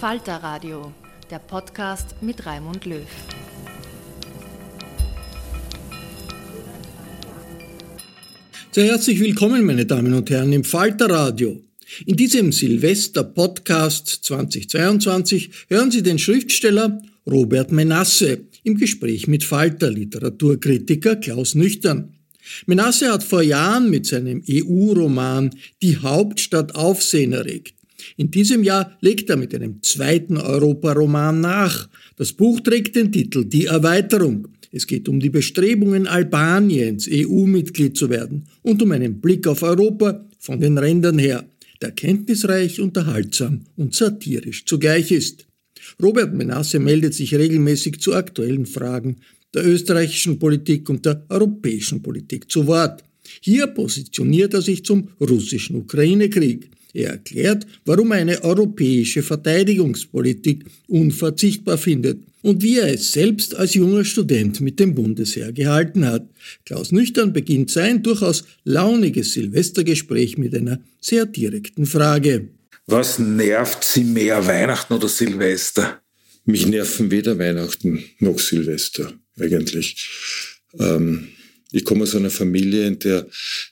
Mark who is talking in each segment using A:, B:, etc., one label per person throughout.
A: Falter Radio, der Podcast mit Raimund Löw.
B: Sehr herzlich willkommen, meine Damen und Herren, im Falter Radio. In diesem Silvester-Podcast 2022 hören Sie den Schriftsteller Robert Menasse im Gespräch mit Falter-Literaturkritiker Klaus Nüchtern. Menasse hat vor Jahren mit seinem EU-Roman Die Hauptstadt Aufsehen erregt. In diesem Jahr legt er mit einem zweiten Europaroman nach. Das Buch trägt den Titel Die Erweiterung. Es geht um die Bestrebungen Albaniens, EU-Mitglied zu werden und um einen Blick auf Europa von den Rändern her, der kenntnisreich, unterhaltsam und satirisch zugleich ist. Robert Menasse meldet sich regelmäßig zu aktuellen Fragen der österreichischen Politik und der europäischen Politik zu Wort. Hier positioniert er sich zum russischen Ukraine-Krieg. Er erklärt, warum eine europäische Verteidigungspolitik unverzichtbar findet und wie er es selbst als junger Student mit dem Bundesheer gehalten hat. Klaus Nüchtern beginnt sein durchaus launiges Silvestergespräch mit einer sehr direkten Frage.
C: Was nervt Sie mehr, Weihnachten oder Silvester?
D: Mich nerven weder Weihnachten noch Silvester eigentlich. Ähm, ich komme aus einer Familie, in der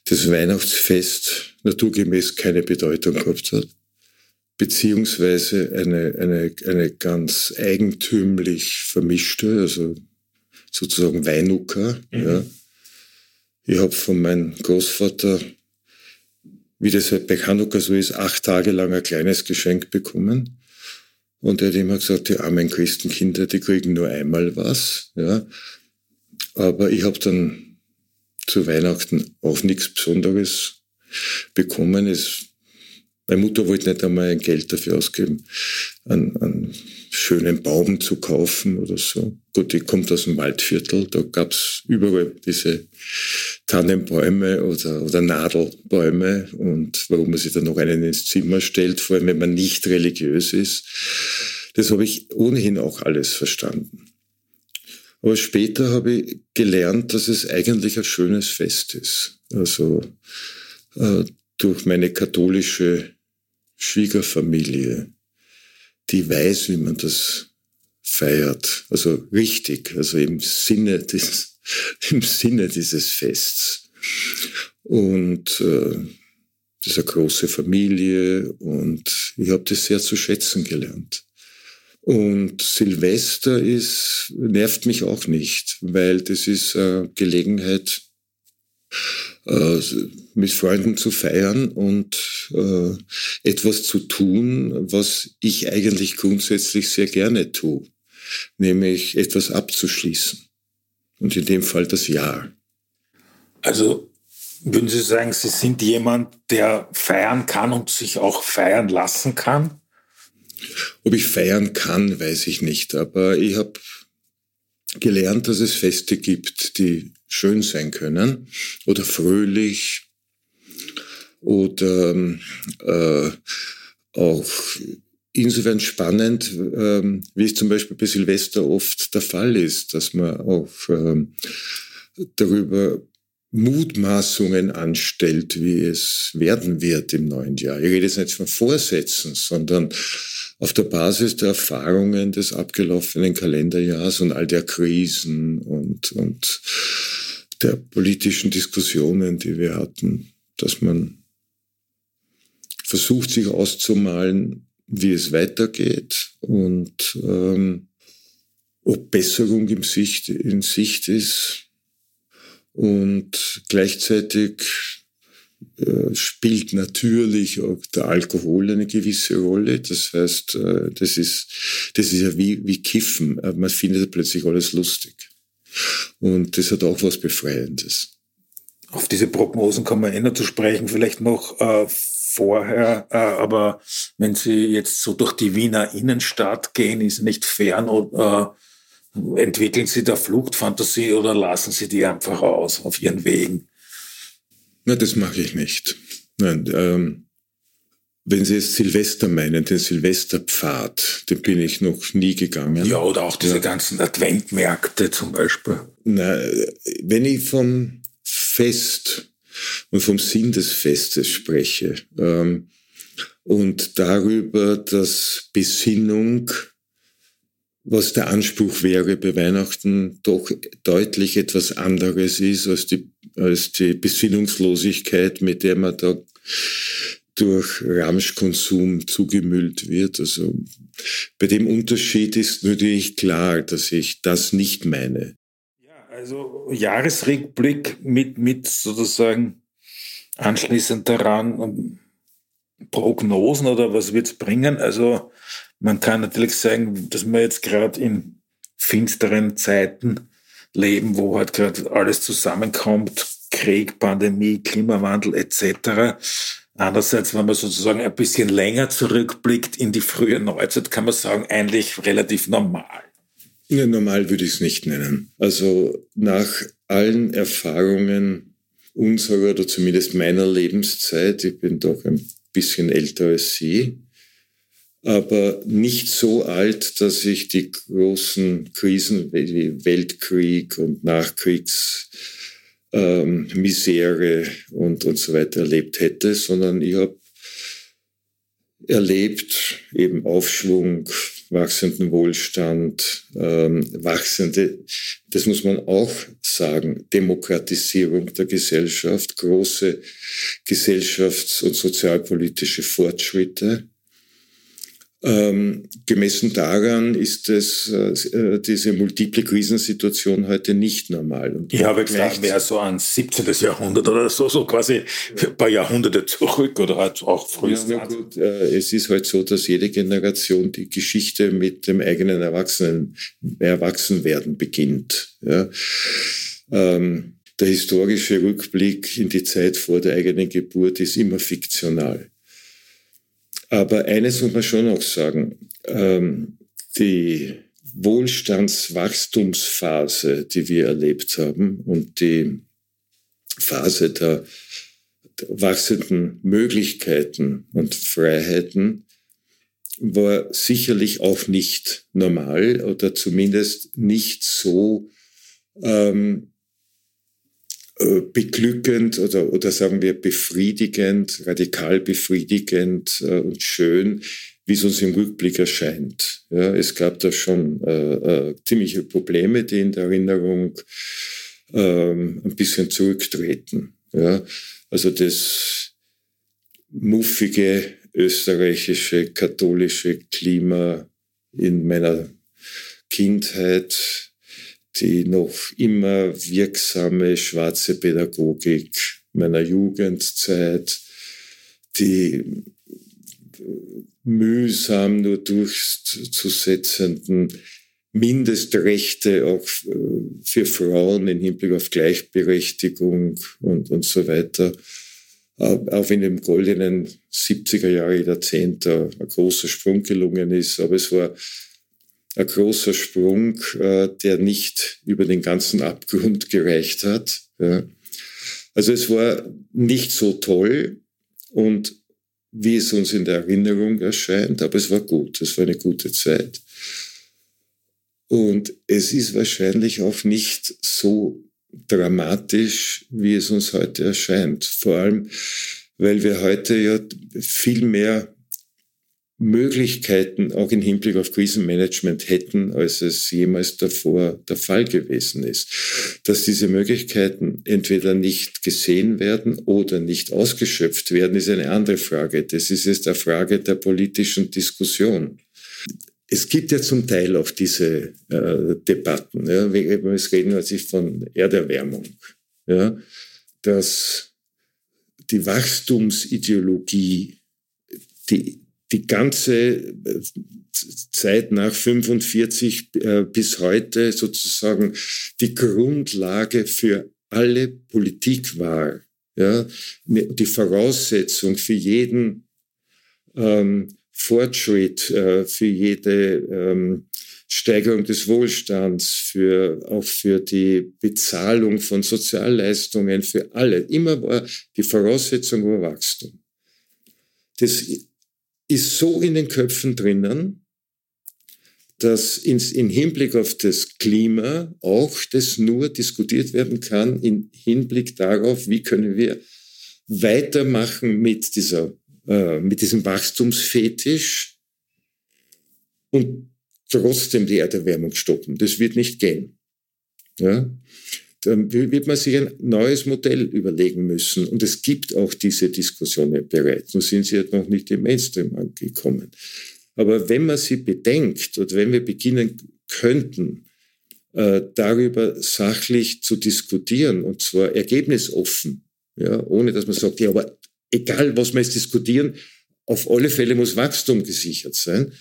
D: das Weihnachtsfest naturgemäß keine Bedeutung gehabt hat, beziehungsweise eine, eine, eine ganz eigentümlich vermischte, also sozusagen Weinucker. Mhm. Ja. Ich habe von meinem Großvater, wie das halt bei Hanukkah so ist, acht Tage lang ein kleines Geschenk bekommen. Und er hat immer gesagt, die armen Christenkinder, die kriegen nur einmal was. Ja. Aber ich habe dann zu Weihnachten auch nichts Besonderes bekommen. Es, meine Mutter wollte nicht einmal ein Geld dafür ausgeben, einen, einen schönen Baum zu kaufen oder so. Gut, ich komme aus dem Waldviertel, da gab's überall diese Tannenbäume oder, oder Nadelbäume und warum man sich dann noch einen ins Zimmer stellt, vor allem wenn man nicht religiös ist, das habe ich ohnehin auch alles verstanden. Aber später habe ich gelernt, dass es eigentlich ein schönes Fest ist. Also äh, durch meine katholische Schwiegerfamilie, die weiß, wie man das feiert. Also richtig, also im Sinne, des, im Sinne dieses Fests. Und äh, das ist eine große Familie und ich habe das sehr zu schätzen gelernt. Und Silvester ist, nervt mich auch nicht, weil das ist eine Gelegenheit, äh, mit Freunden zu feiern und äh, etwas zu tun, was ich eigentlich grundsätzlich sehr gerne tue, nämlich etwas abzuschließen. Und in dem Fall das Jahr.
C: Also würden Sie sagen, Sie sind jemand, der feiern kann und sich auch feiern lassen kann?
D: Ob ich feiern kann, weiß ich nicht. Aber ich habe gelernt, dass es Feste gibt, die schön sein können oder fröhlich oder äh, auch insofern spannend, äh, wie es zum Beispiel bei Silvester oft der Fall ist, dass man auch äh, darüber Mutmaßungen anstellt, wie es werden wird im neuen Jahr. Ich rede jetzt nicht von Vorsätzen, sondern auf der Basis der Erfahrungen des abgelaufenen Kalenderjahrs und all der Krisen und, und der politischen Diskussionen, die wir hatten, dass man versucht, sich auszumalen, wie es weitergeht und ähm, ob Besserung im Sicht, in Sicht ist. Und gleichzeitig äh, spielt natürlich auch der Alkohol eine gewisse Rolle. Das heißt, äh, das ist, das ist ja wie, wie Kiffen. Äh, man findet plötzlich alles lustig. Und das hat auch was Befreiendes.
C: Auf diese Prognosen kommen wir eh zu sprechen, vielleicht noch äh, vorher. Äh, aber wenn Sie jetzt so durch die Wiener Innenstadt gehen, ist nicht fern äh, entwickeln Sie da Fluchtfantasie oder lassen Sie die einfach aus auf Ihren Wegen?
D: Na, das mache ich nicht. Nein, ähm, wenn Sie jetzt Silvester meinen, den Silvesterpfad, den bin ich noch nie gegangen.
C: Ja, oder auch diese ja. ganzen Adventmärkte zum Beispiel.
D: Na, wenn ich vom Fest und vom Sinn des Festes spreche ähm, und darüber, dass Besinnung, was der Anspruch wäre bei Weihnachten, doch deutlich etwas anderes ist als die, als die Besinnungslosigkeit, mit der man da durch Ramschkonsum zugemüllt wird. Also bei dem Unterschied ist natürlich klar, dass ich das nicht meine.
C: Ja, also Jahresrückblick mit, mit sozusagen anschließend daran ähm, Prognosen oder was wird es bringen? Also man kann natürlich sagen, dass wir jetzt gerade in finsteren Zeiten leben, wo halt gerade alles zusammenkommt, Krieg, Pandemie, Klimawandel etc. Andererseits, wenn man sozusagen ein bisschen länger zurückblickt in die frühe Neuzeit, kann man sagen, eigentlich relativ normal.
D: Ja, normal würde ich es nicht nennen. Also nach allen Erfahrungen unserer oder zumindest meiner Lebenszeit, ich bin doch ein bisschen älter als Sie, aber nicht so alt, dass ich die großen Krisen wie Weltkrieg und Nachkriegs ähm, und, und so weiter erlebt hätte, sondern ich habe erlebt eben Aufschwung, wachsenden Wohlstand, ähm, wachsende, das muss man auch sagen, Demokratisierung der Gesellschaft, große gesellschafts- und sozialpolitische Fortschritte. Ähm, gemessen daran ist es, äh, diese multiple Krisensituation heute nicht normal.
C: Und ich habe gesagt, wäre so ein 17. Jahrhundert oder so, so quasi ein paar Jahrhunderte zurück oder halt auch früher. Ja,
D: gut, äh, es ist halt so, dass jede Generation die Geschichte mit dem eigenen Erwachsenen, Erwachsenwerden beginnt. Ja. Ähm, der historische Rückblick in die Zeit vor der eigenen Geburt ist immer fiktional. Aber eines muss man schon auch sagen, ähm, die Wohlstandswachstumsphase, die wir erlebt haben und die Phase der, der wachsenden Möglichkeiten und Freiheiten war sicherlich auch nicht normal oder zumindest nicht so ähm, äh, beglückend oder, oder sagen wir befriedigend, radikal befriedigend äh, und schön, wie es uns im Rückblick erscheint. Ja, es gab da schon äh, äh, ziemliche Probleme, die in der Erinnerung ähm, ein bisschen zurücktreten. Ja, also das muffige österreichische katholische Klima in meiner Kindheit die noch immer wirksame schwarze Pädagogik meiner Jugendzeit, die mühsam nur durchzusetzenden Mindestrechte auch für Frauen im Hinblick auf Gleichberechtigung und, und so weiter. Auch in dem goldenen 70er Jahre Jahrzehnt ein großer Sprung gelungen ist. Aber es war ein großer Sprung, äh, der nicht über den ganzen Abgrund gereicht hat. Also es war nicht so toll und wie es uns in der Erinnerung erscheint, aber es war gut, es war eine gute Zeit. Und es ist wahrscheinlich auch nicht so dramatisch, wie es uns heute erscheint. Vor allem, weil wir heute ja viel mehr Möglichkeiten auch im Hinblick auf Krisenmanagement hätten, als es jemals davor der Fall gewesen ist. Dass diese Möglichkeiten entweder nicht gesehen werden oder nicht ausgeschöpft werden, ist eine andere Frage. Das ist jetzt eine Frage der politischen Diskussion. Es gibt ja zum Teil auch diese äh, Debatten. Ja, wir reden also von Erderwärmung. Ja, dass die Wachstumsideologie, die die ganze äh, Zeit nach 45 äh, bis heute sozusagen die Grundlage für alle Politik war. Ja, ne, die Voraussetzung für jeden ähm, Fortschritt, äh, für jede ähm, Steigerung des Wohlstands, für, auch für die Bezahlung von Sozialleistungen, für alle. Immer war die Voraussetzung war Wachstum. Das ist so in den Köpfen drinnen, dass ins, in Hinblick auf das Klima auch das nur diskutiert werden kann in Hinblick darauf, wie können wir weitermachen mit dieser, äh, mit diesem Wachstumsfetisch und trotzdem die Erderwärmung stoppen. Das wird nicht gehen. Ja? Dann wird man sich ein neues Modell überlegen müssen. Und es gibt auch diese Diskussionen bereits. Nun sind sie halt noch nicht im Mainstream angekommen. Aber wenn man sie bedenkt und wenn wir beginnen könnten, äh, darüber sachlich zu diskutieren, und zwar ergebnisoffen, ja, ohne dass man sagt, ja, aber egal, was wir jetzt diskutieren, auf alle Fälle muss Wachstum gesichert sein,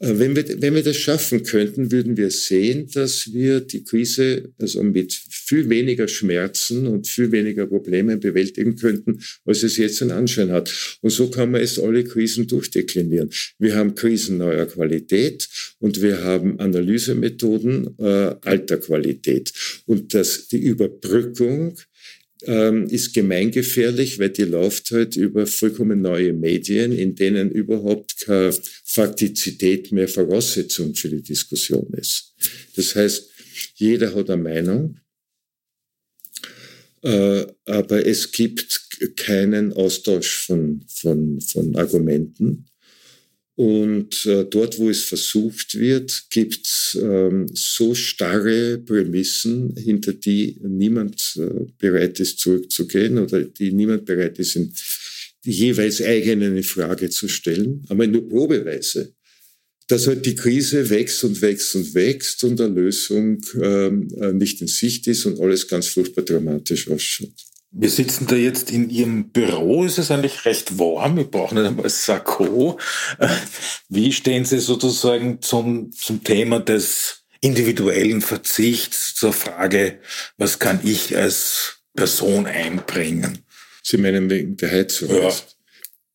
D: wenn wir, wenn wir das schaffen könnten, würden wir sehen, dass wir die Krise also mit viel weniger Schmerzen und viel weniger Problemen bewältigen könnten, als es jetzt einen Anschein hat. Und so kann man es alle Krisen durchdeklinieren. Wir haben Krisen neuer Qualität und wir haben Analysemethoden äh, alter Qualität. Und dass die Überbrückung ähm, ist gemeingefährlich, weil die läuft halt über vollkommen neue Medien, in denen überhaupt keine Faktizität mehr Voraussetzung für die Diskussion ist. Das heißt, jeder hat eine Meinung, äh, aber es gibt keinen Austausch von, von, von Argumenten. Und äh, dort, wo es versucht wird, gibt es ähm, so starre Prämissen, hinter die niemand äh, bereit ist zurückzugehen oder die niemand bereit ist, in die jeweils eigenen in Frage zu stellen, aber nur probeweise. Dass halt die Krise wächst und wächst und wächst und eine Lösung ähm, äh, nicht in Sicht ist und alles ganz furchtbar dramatisch ausschaut.
C: Wir sitzen da jetzt in Ihrem Büro. Es ist eigentlich recht warm. Wir brauchen nicht einmal Sakko. Wie stehen Sie sozusagen zum, zum Thema des individuellen Verzichts, zur Frage, was kann ich als Person einbringen?
D: Sie meinen wegen der Heizung? Ja.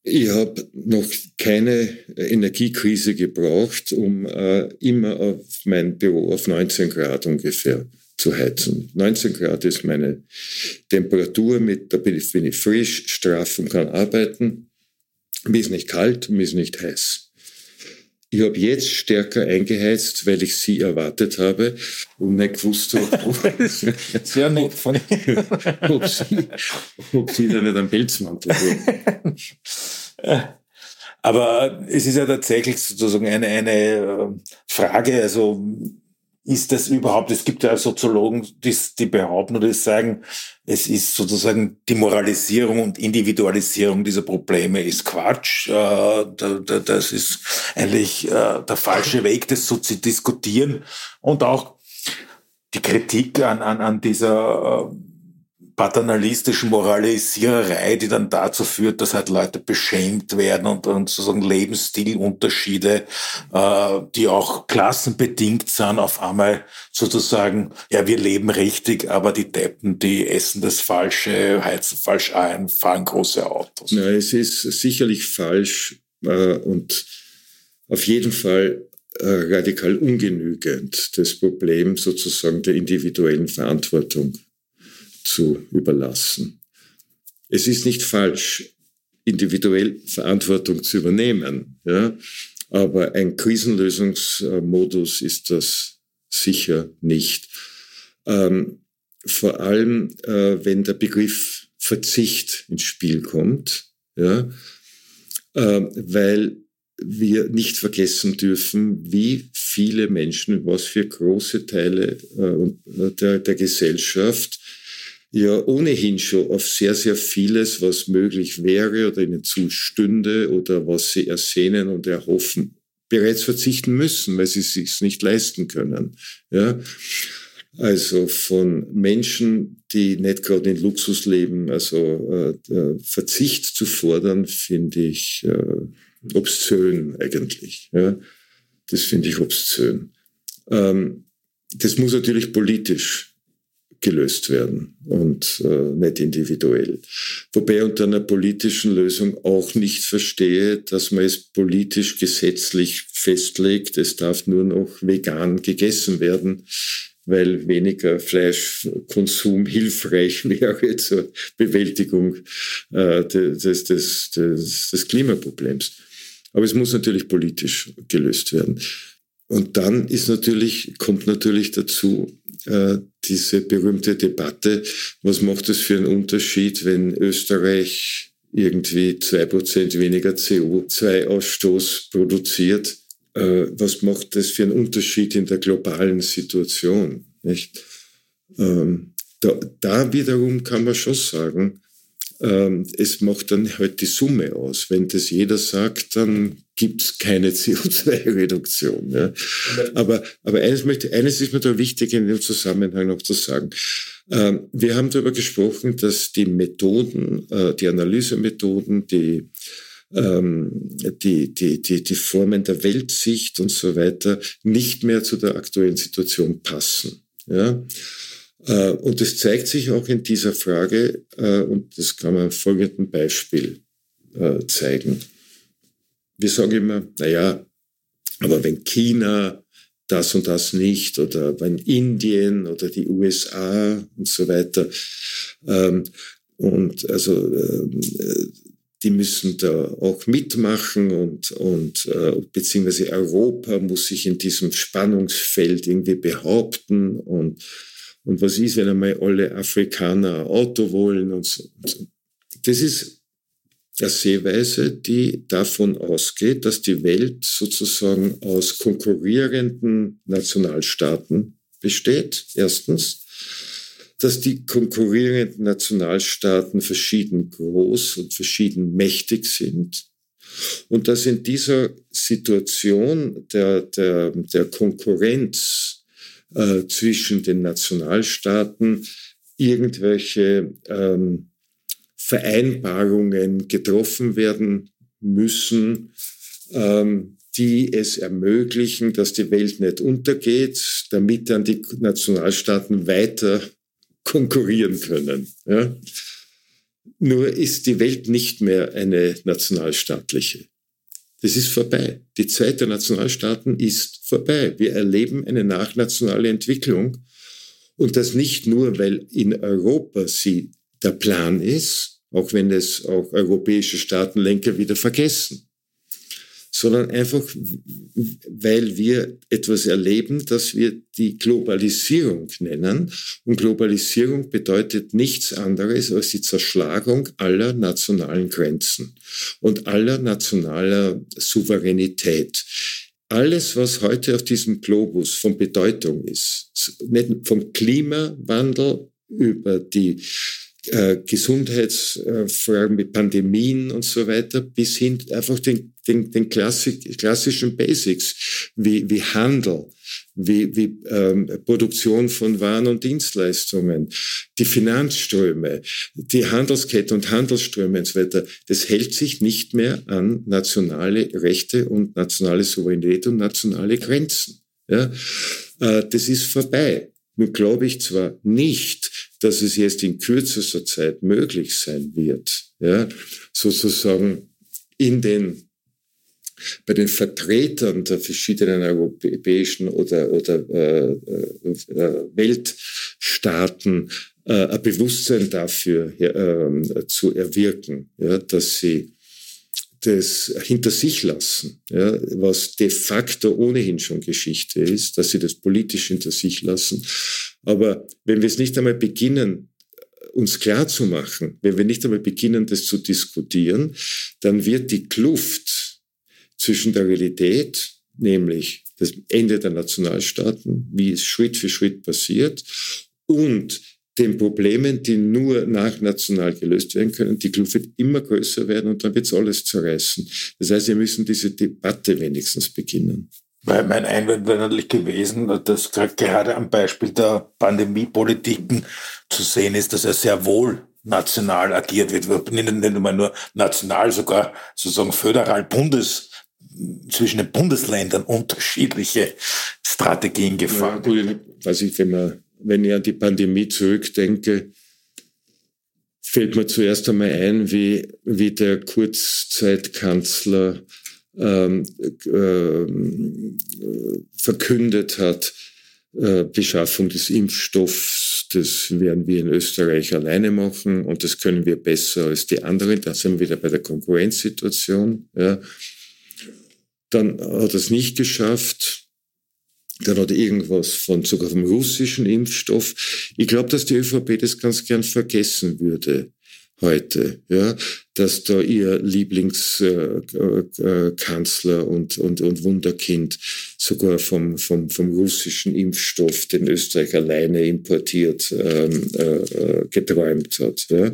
D: Ich habe noch keine Energiekrise gebraucht, um äh, immer auf mein Büro auf 19 Grad ungefähr zu heizen. 19 Grad ist meine Temperatur, mit, da bin ich, bin ich frisch, straff und kann arbeiten. Mir ist nicht kalt, mir ist nicht heiß. Ich habe jetzt stärker eingeheizt, weil ich sie erwartet habe und nicht gewusst habe,
C: Sehr nett von
D: ob, sie, ob sie da nicht einen Pelzmantel haben.
C: Aber es ist ja tatsächlich sozusagen eine, eine äh, Frage, also ist das überhaupt, es gibt ja Soziologen, die, die behaupten oder sagen, es ist sozusagen die Moralisierung und Individualisierung dieser Probleme ist Quatsch. Äh, das ist eigentlich äh, der falsche Weg, das so zu diskutieren. Und auch die Kritik an, an, an dieser äh, paternalistischen Moralisiererei, die dann dazu führt, dass halt Leute beschämt werden und, und sozusagen Lebensstilunterschiede, äh, die auch klassenbedingt sind, auf einmal sozusagen, ja, wir leben richtig, aber die Deppen, die essen das Falsche, heizen falsch ein, fahren große Autos.
D: Ja, es ist sicherlich falsch äh, und auf jeden Fall äh, radikal ungenügend das Problem sozusagen der individuellen Verantwortung zu überlassen. Es ist nicht falsch, individuell Verantwortung zu übernehmen, ja, aber ein Krisenlösungsmodus ist das sicher nicht. Ähm, vor allem, äh, wenn der Begriff Verzicht ins Spiel kommt, ja, äh, weil wir nicht vergessen dürfen, wie viele Menschen, was für große Teile äh, der, der Gesellschaft ja ohnehin schon auf sehr, sehr vieles, was möglich wäre oder ihnen zustünde oder was sie ersehnen und erhoffen, bereits verzichten müssen, weil sie es sich nicht leisten können. Ja? Also von Menschen, die nicht gerade in Luxus leben, also äh, äh, Verzicht zu fordern, finde ich äh, obszön eigentlich. Ja? Das finde ich obszön. Ähm, das muss natürlich politisch gelöst werden und äh, nicht individuell. Wobei ich unter einer politischen Lösung auch nicht verstehe, dass man es politisch gesetzlich festlegt, es darf nur noch vegan gegessen werden, weil weniger Fleischkonsum hilfreich wäre zur Bewältigung äh, des, des, des, des Klimaproblems. Aber es muss natürlich politisch gelöst werden. Und dann ist natürlich, kommt natürlich dazu, äh, diese berühmte Debatte, was macht es für einen Unterschied, wenn Österreich irgendwie zwei Prozent weniger CO2-Ausstoß produziert? Äh, was macht das für einen Unterschied in der globalen Situation? Nicht? Ähm, da, da wiederum kann man schon sagen, es macht dann halt die Summe aus. Wenn das jeder sagt, dann gibt es keine CO2-Reduktion. Ja. Aber, aber eines, möchte, eines ist mir da wichtig in dem Zusammenhang noch zu sagen. Ähm, wir haben darüber gesprochen, dass die Methoden, äh, die Analysemethoden, die ähm, die, die, die, die Formen der Weltsicht und so weiter nicht mehr zu der aktuellen Situation passen. Ja? Äh, und das zeigt sich auch in dieser Frage, äh, und das kann man im folgenden Beispiel äh, zeigen. Wir sagen immer, naja, aber wenn China das und das nicht oder wenn Indien oder die USA und so weiter, ähm, und also die müssen da auch mitmachen und, und beziehungsweise Europa muss sich in diesem Spannungsfeld irgendwie behaupten und und was ist, wenn einmal alle Afrikaner Auto wollen und so. Das ist eine Sehweise, die davon ausgeht, dass die Welt sozusagen aus konkurrierenden Nationalstaaten besteht. Erstens, dass die konkurrierenden Nationalstaaten verschieden groß und verschieden mächtig sind. Und dass in dieser Situation der, der, der Konkurrenz äh, zwischen den Nationalstaaten irgendwelche ähm, Vereinbarungen getroffen werden müssen, ähm, die es ermöglichen, dass die Welt nicht untergeht, damit dann die Nationalstaaten weiter konkurrieren können. Ja? Nur ist die Welt nicht mehr eine nationalstaatliche. Das ist vorbei. Die Zeit der Nationalstaaten ist vorbei. Wir erleben eine nachnationale Entwicklung. Und das nicht nur, weil in Europa sie der Plan ist, auch wenn es auch europäische Staatenlenker wieder vergessen sondern einfach, weil wir etwas erleben, das wir die Globalisierung nennen. Und Globalisierung bedeutet nichts anderes als die Zerschlagung aller nationalen Grenzen und aller nationaler Souveränität. Alles, was heute auf diesem Globus von Bedeutung ist, vom Klimawandel über die äh, Gesundheitsfragen mit Pandemien und so weiter, bis hin einfach den, den, den Klassik, klassischen Basics wie, wie Handel, wie, wie ähm, Produktion von Waren und Dienstleistungen, die Finanzströme, die Handelskette und Handelsströme und so weiter, das hält sich nicht mehr an nationale Rechte und nationale Souveränität und nationale Grenzen. Ja? Äh, das ist vorbei. Nun glaube ich zwar nicht, dass es jetzt in kürzester Zeit möglich sein wird, ja, sozusagen in den bei den Vertretern der verschiedenen europäischen oder, oder äh, äh, Weltstaaten äh, ein Bewusstsein dafür äh, zu erwirken, ja, dass sie das hinter sich lassen, ja, was de facto ohnehin schon Geschichte ist, dass sie das politisch hinter sich lassen. Aber wenn wir es nicht einmal beginnen, uns klar zu machen, wenn wir nicht einmal beginnen, das zu diskutieren, dann wird die Kluft zwischen der Realität, nämlich das Ende der Nationalstaaten, wie es Schritt für Schritt passiert, und den Problemen, die nur nachnational gelöst werden können, die Kluft wird immer größer werden und dann wird es alles zerreißen. Das heißt, wir müssen diese Debatte wenigstens beginnen.
C: Weil mein Einwand wäre natürlich gewesen, dass gerade am Beispiel der Pandemiepolitiken zu sehen ist, dass er sehr wohl national agiert wird. Nicht nur nur national, sogar sozusagen föderal Bundes zwischen den Bundesländern unterschiedliche Strategien gefahren.
D: Ja, weiß ich, wenn man wenn ich an die Pandemie zurückdenke, fällt mir zuerst einmal ein, wie, wie der Kurzzeitkanzler ähm, äh, verkündet hat, äh, Beschaffung des Impfstoffs, das werden wir in Österreich alleine machen und das können wir besser als die anderen. Da sind wir wieder bei der Konkurrenzsituation. Ja. Dann hat er es nicht geschafft dann hat irgendwas von sogar vom russischen Impfstoff. Ich glaube, dass die ÖVP das ganz gern vergessen würde heute, ja, dass da ihr Lieblingskanzler äh, äh, und, und, und Wunderkind sogar vom, vom, vom russischen Impfstoff, den Österreich alleine importiert, ähm, äh, äh geträumt hat. Ja.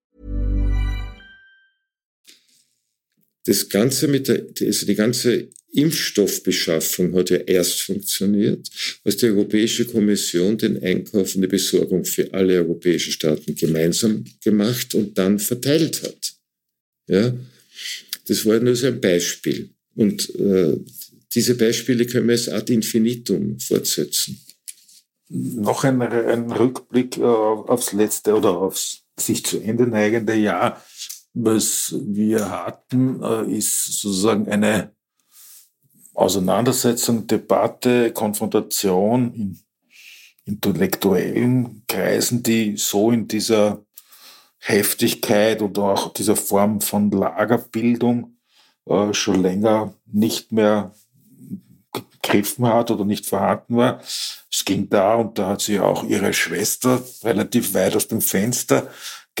D: Das Ganze mit der, also die ganze Impfstoffbeschaffung hat ja erst funktioniert, als die Europäische Kommission den Einkauf und die Besorgung für alle europäischen Staaten gemeinsam gemacht und dann verteilt hat. Ja, das war nur so ein Beispiel. Und äh, diese Beispiele können wir jetzt ad infinitum fortsetzen.
C: Noch ein, ein Rückblick äh, aufs letzte oder aufs sich zu Ende neigende Jahr was wir hatten, äh, ist sozusagen eine Auseinandersetzung, Debatte, Konfrontation in intellektuellen Kreisen, die so in dieser Heftigkeit oder auch dieser Form von Lagerbildung äh, schon länger nicht mehr gegriffen hat oder nicht vorhanden war. Es ging da, und da hat sie auch ihre Schwester relativ weit aus dem Fenster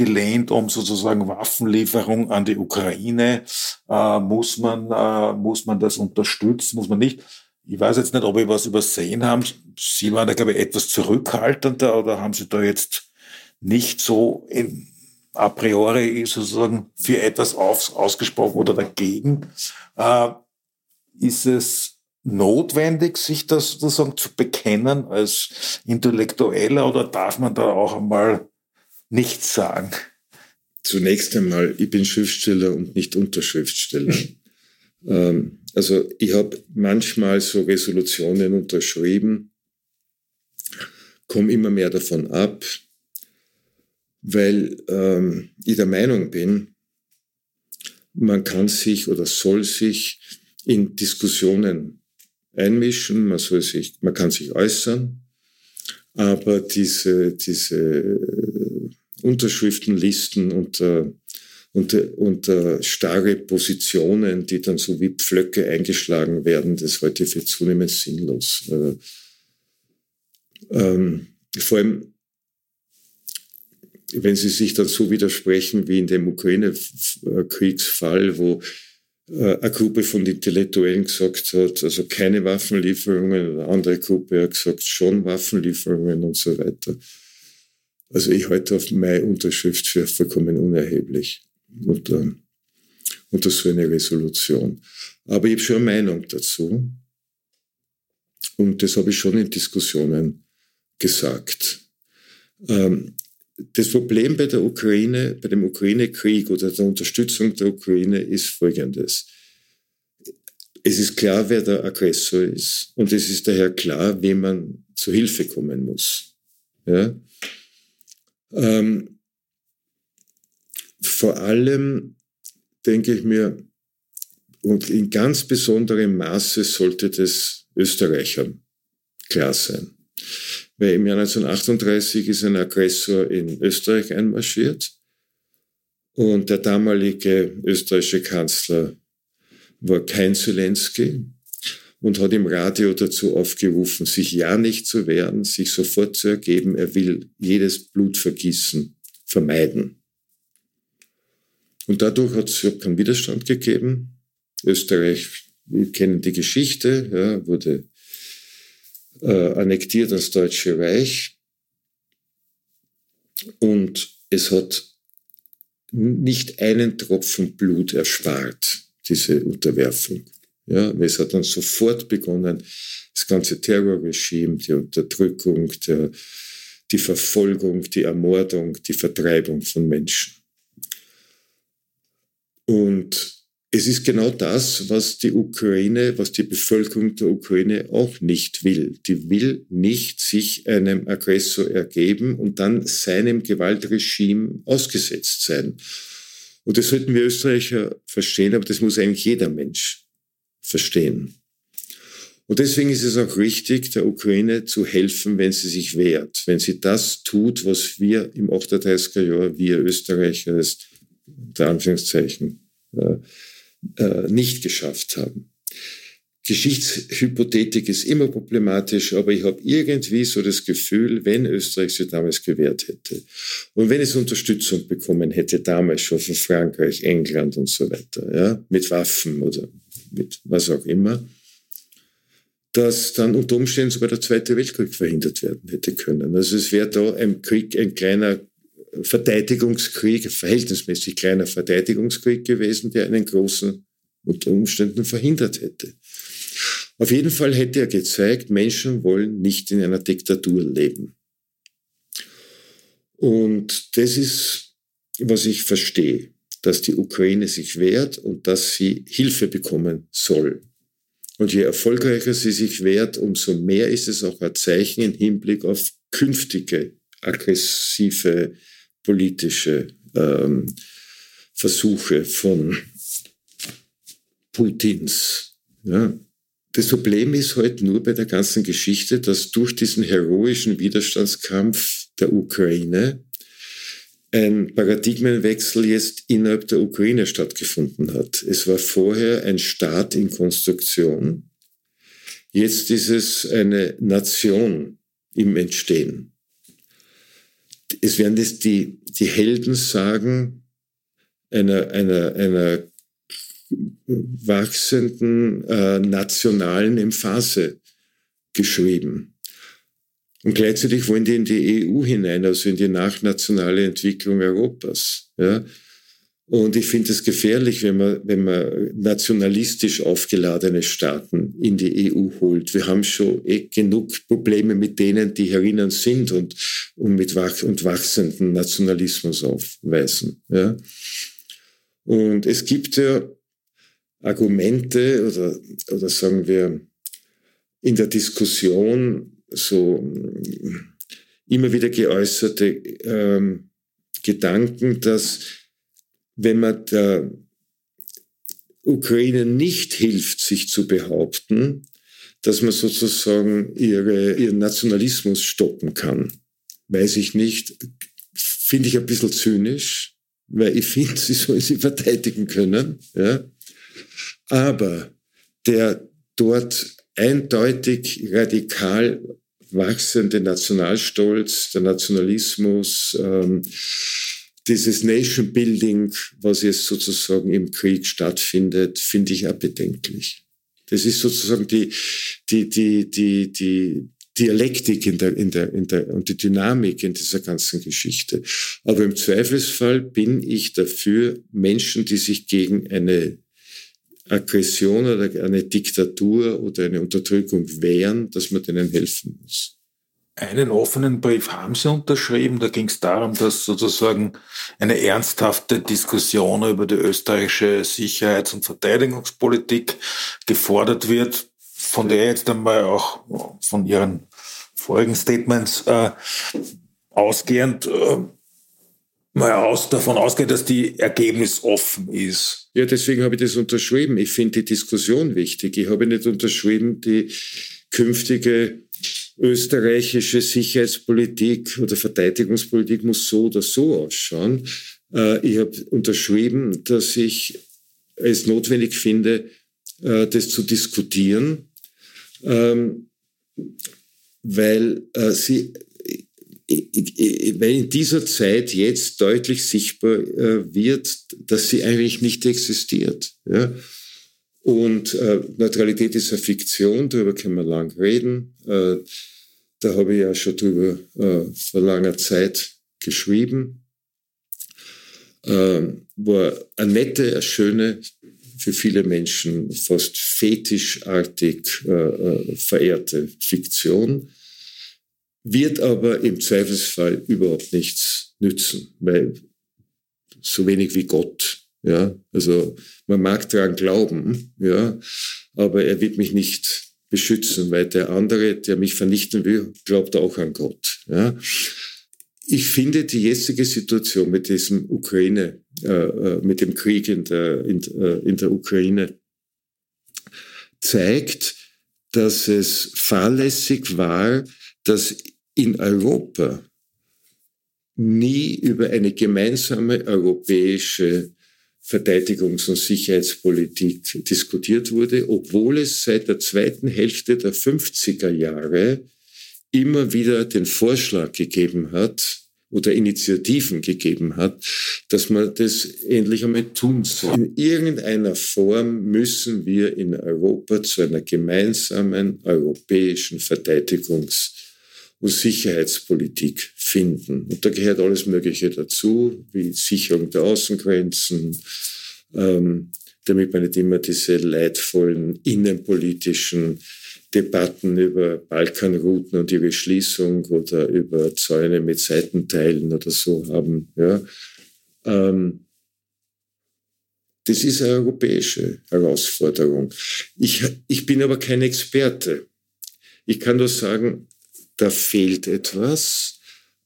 C: gelehnt, um sozusagen Waffenlieferung an die Ukraine. Äh, muss, man, äh, muss man das unterstützen, muss man nicht? Ich weiß jetzt nicht, ob wir was übersehen haben. Sie waren da, glaube ich, etwas zurückhaltender oder haben Sie da jetzt nicht so in, a priori sozusagen für etwas aus, ausgesprochen oder dagegen? Äh, ist es notwendig, sich das sozusagen zu bekennen als Intellektueller oder darf man da auch einmal nichts sagen?
D: Zunächst einmal, ich bin Schriftsteller und nicht Unterschriftsteller. ähm, also ich habe manchmal so Resolutionen unterschrieben, komme immer mehr davon ab, weil ähm, ich der Meinung bin, man kann sich oder soll sich in Diskussionen einmischen, man soll sich, man kann sich äußern, aber diese, diese Unterschriftenlisten unter, und, und äh, starre Positionen, die dann so wie Pflöcke eingeschlagen werden, das halte ich für zunehmend sinnlos. Äh, ähm, vor allem, wenn sie sich dann so widersprechen wie in dem Ukraine-Kriegsfall, wo äh, eine Gruppe von Intellektuellen gesagt hat, also keine Waffenlieferungen, eine andere Gruppe hat gesagt, schon Waffenlieferungen und so weiter. Also ich halte auf meine Unterschrift für vollkommen unerheblich unter, unter so eine Resolution. Aber ich habe schon eine Meinung dazu. Und das habe ich schon in Diskussionen gesagt. Ähm, das Problem bei der Ukraine, bei dem Ukraine-Krieg oder der Unterstützung der Ukraine ist folgendes. Es ist klar, wer der Aggressor ist und es ist daher klar, wem man zu Hilfe kommen muss. Ja? Ähm, vor allem denke ich mir, und in ganz besonderem Maße sollte das Österreichern klar sein. Weil im Jahr 1938 ist ein Aggressor in Österreich einmarschiert und der damalige österreichische Kanzler war kein Zelensky und hat im Radio dazu aufgerufen, sich ja nicht zu wehren, sich sofort zu ergeben. Er will jedes Blutvergießen vermeiden. Und dadurch hat es keinen Widerstand gegeben. Österreich, wir kennen die Geschichte, ja, wurde äh, annektiert das Deutsche Reich. Und es hat nicht einen Tropfen Blut erspart, diese Unterwerfung. Ja, es hat dann sofort begonnen, das ganze Terrorregime, die Unterdrückung, der, die Verfolgung, die Ermordung, die Vertreibung von Menschen. Und es ist genau das, was die Ukraine, was die Bevölkerung der Ukraine auch nicht will. Die will nicht sich einem Aggressor ergeben und dann seinem Gewaltregime ausgesetzt sein. Und das sollten wir Österreicher verstehen, aber das muss eigentlich jeder Mensch verstehen. Und deswegen ist es auch richtig, der Ukraine zu helfen, wenn sie sich wehrt, wenn sie das tut, was wir im 38er Jahr, wir Österreicher, ist, der Anführungszeichen, äh, äh, nicht geschafft haben. Geschichtshypothetik ist immer problematisch, aber ich habe irgendwie so das Gefühl, wenn Österreich sie damals gewährt hätte und wenn es Unterstützung bekommen hätte, damals schon von Frankreich, England und so weiter, ja, mit Waffen oder mit was auch immer, dass dann unter Umständen sogar der Zweite Weltkrieg verhindert werden hätte können. Also es wäre da ein Krieg, ein kleiner Verteidigungskrieg, verhältnismäßig kleiner Verteidigungskrieg gewesen, der einen großen unter Umständen verhindert hätte. Auf jeden Fall hätte er gezeigt, Menschen wollen nicht in einer Diktatur leben. Und das ist, was ich verstehe, dass die Ukraine sich wehrt und dass sie Hilfe bekommen soll. Und je erfolgreicher sie sich wehrt, umso mehr ist es auch ein Zeichen im Hinblick auf künftige aggressive politische ähm, Versuche von Putins. Ja. Das Problem ist heute halt nur bei der ganzen Geschichte, dass durch diesen heroischen Widerstandskampf der Ukraine ein Paradigmenwechsel jetzt innerhalb der Ukraine stattgefunden hat. Es war vorher ein Staat in Konstruktion. Jetzt ist es eine Nation im Entstehen es werden das die, die Helden sagen einer, einer, einer wachsenden äh, nationalen Emphase geschrieben. Und gleichzeitig wollen die in die EU hinein, also in die nachnationale Entwicklung Europas. Ja? Und ich finde es gefährlich, wenn man, wenn man nationalistisch aufgeladene Staaten in die EU holt. Wir haben schon eh genug Probleme mit denen, die herinnen sind und, und mit wach und wachsenden Nationalismus aufweisen. Ja. Und es gibt ja Argumente oder, oder sagen wir in der Diskussion so immer wieder geäußerte ähm, Gedanken, dass wenn man der Ukraine nicht hilft, sich zu behaupten, dass man sozusagen ihre, ihren Nationalismus stoppen kann. Weiß ich nicht. Finde ich ein bisschen zynisch, weil ich finde, sie sollen sie verteidigen können. Ja. Aber der dort eindeutig radikal wachsende Nationalstolz, der Nationalismus, ähm, dieses Nation Building, was jetzt sozusagen im Krieg stattfindet, finde ich auch bedenklich. Das ist sozusagen die, die, die, die, die Dialektik in der, in der, in der, und die Dynamik in dieser ganzen Geschichte. Aber im Zweifelsfall bin ich dafür, Menschen, die sich gegen eine Aggression oder eine Diktatur oder eine Unterdrückung wehren, dass man denen helfen muss.
C: Einen offenen Brief haben Sie unterschrieben. Da ging es darum, dass sozusagen eine ernsthafte Diskussion über die österreichische Sicherheits- und Verteidigungspolitik gefordert wird, von der jetzt einmal auch von Ihren vorigen Statements äh, ausgehend äh, mal aus, davon ausgeht, dass die Ergebnis offen ist.
D: Ja, deswegen habe ich das unterschrieben. Ich finde die Diskussion wichtig. Ich habe nicht unterschrieben, die künftige österreichische Sicherheitspolitik oder Verteidigungspolitik muss so oder so ausschauen. Äh, ich habe unterschrieben, dass ich es notwendig finde, äh, das zu diskutieren, ähm, weil äh, sie weil in dieser Zeit jetzt deutlich sichtbar äh, wird, dass sie eigentlich nicht existiert. Ja? Und äh, Neutralität ist eine Fiktion, darüber können wir lang reden. Äh, da habe ich ja schon drüber äh, vor langer Zeit geschrieben. Äh, war eine nette, eine schöne, für viele Menschen fast fetischartig äh, äh verehrte Fiktion wird aber im Zweifelsfall überhaupt nichts nützen, weil so wenig wie Gott. Ja, also man mag daran glauben, ja, aber er wird mich nicht beschützen, weil der andere, der mich vernichten will, glaubt auch an Gott. Ja. Ich finde die jetzige Situation mit diesem Ukraine, äh, äh mit dem Krieg in der, in, äh, in der Ukraine zeigt, dass es fahrlässig war, dass in Europa nie über eine gemeinsame europäische Verteidigungs- und Sicherheitspolitik diskutiert wurde, obwohl es seit der zweiten Hälfte der 50er Jahre immer wieder den Vorschlag gegeben hat oder Initiativen gegeben hat, dass man das endlich einmal tun soll. In irgendeiner Form müssen wir in Europa zu einer gemeinsamen europäischen Verteidigungs- und Sicherheitspolitik finden. Und da gehört alles Mögliche dazu, wie Sicherung der Außengrenzen, ähm, damit man nicht immer diese leidvollen innenpolitischen Debatten über Balkanrouten und ihre Schließung oder über Zäune mit Seitenteilen oder so haben. Ja. Ähm, das ist eine europäische Herausforderung. Ich, ich bin aber kein Experte. Ich kann nur sagen, da fehlt etwas.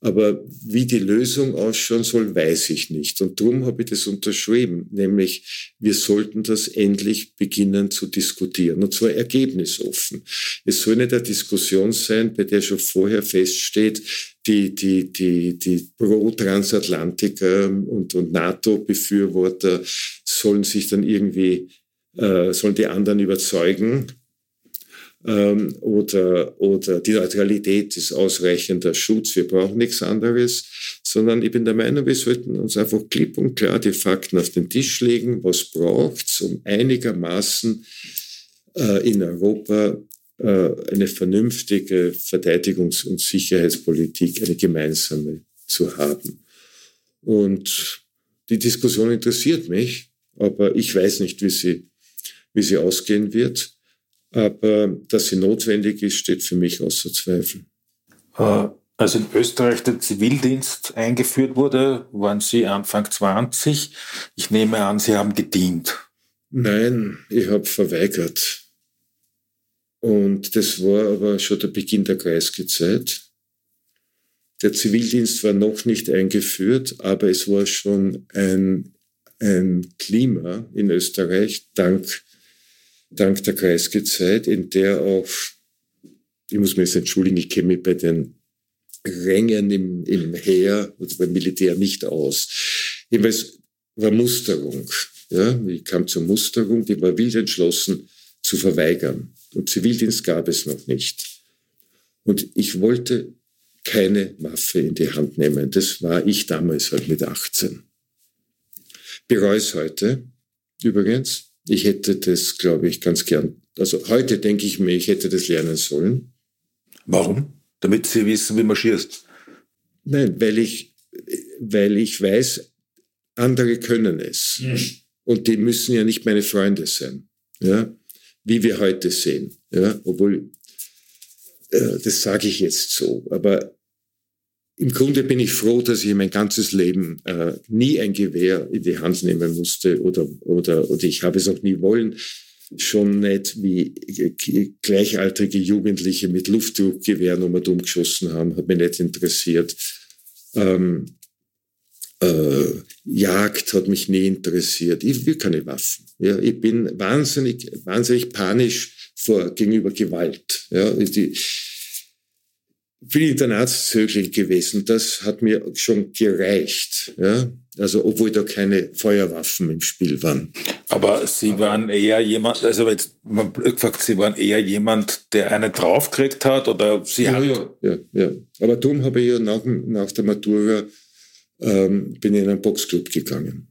D: Aber wie die Lösung ausschauen soll, weiß ich nicht. Und darum habe ich das unterschrieben, nämlich wir sollten das endlich beginnen zu diskutieren, und zwar ergebnisoffen. Es soll nicht eine Diskussion sein, bei der schon vorher feststeht, die, die, die, die Pro-Transatlantiker und, und NATO-Befürworter sollen sich dann irgendwie, äh, sollen die anderen überzeugen, ähm, oder, oder die Neutralität ist ausreichender Schutz, wir brauchen nichts anderes, sondern ich bin der Meinung, wir sollten uns einfach klipp und klar die Fakten auf den Tisch legen, was braucht's, um einigermaßen äh, in Europa äh, eine vernünftige Verteidigungs- und Sicherheitspolitik, eine gemeinsame zu haben. Und die Diskussion interessiert mich, aber ich weiß nicht, wie sie, wie sie ausgehen wird. Aber dass sie notwendig ist, steht für mich außer Zweifel.
C: Äh, als in Österreich der Zivildienst eingeführt wurde, waren Sie Anfang 20. Ich nehme an, Sie haben gedient.
D: Nein, ich habe verweigert. Und das war aber schon der Beginn der Kreisgezeit. Der Zivildienst war noch nicht eingeführt, aber es war schon ein, ein Klima in Österreich dank dank der Kreisgezeit, in der auch, ich muss mich jetzt entschuldigen, ich kenne mich bei den Rängen im, im Heer oder beim Militär nicht aus. Jedenfalls war Musterung. Ja, ich kam zur Musterung, die war wild entschlossen zu verweigern. Und Zivildienst gab es noch nicht. Und ich wollte keine Waffe in die Hand nehmen. Das war ich damals halt mit 18. Bereue es heute übrigens. Ich hätte das, glaube ich, ganz gern. Also heute denke ich mir, ich hätte das lernen sollen.
C: Warum? Damit Sie wissen, wie man schießt.
D: Nein, weil ich, weil ich weiß, andere können es. Mhm. Und die müssen ja nicht meine Freunde sein. Ja? Wie wir heute sehen. Ja? Obwohl, äh, das sage ich jetzt so. Aber im Grunde bin ich froh, dass ich mein ganzes Leben äh, nie ein Gewehr in die Hand nehmen musste oder, oder, oder ich habe es auch nie wollen. Schon nicht wie gleichaltrige Jugendliche mit Luftdruckgewehren um und um geschossen haben, hat mich nicht interessiert. Ähm, äh, Jagd hat mich nie interessiert. Ich will keine Waffen. Ja, ich bin wahnsinnig, wahnsinnig panisch vor, gegenüber Gewalt. Ja, die, bin Internatszögling gewesen. Das hat mir schon gereicht. Ja? Also, obwohl da keine Feuerwaffen im Spiel waren.
C: Aber Sie waren eher jemand, also jetzt man gefragt, Sie waren eher jemand, der einen draufgekriegt hat oder Sie
D: ja,
C: hat
D: ja, ja, ja. Aber darum habe ich ja nach, nach der Matura ähm, bin ich in einen Boxclub gegangen.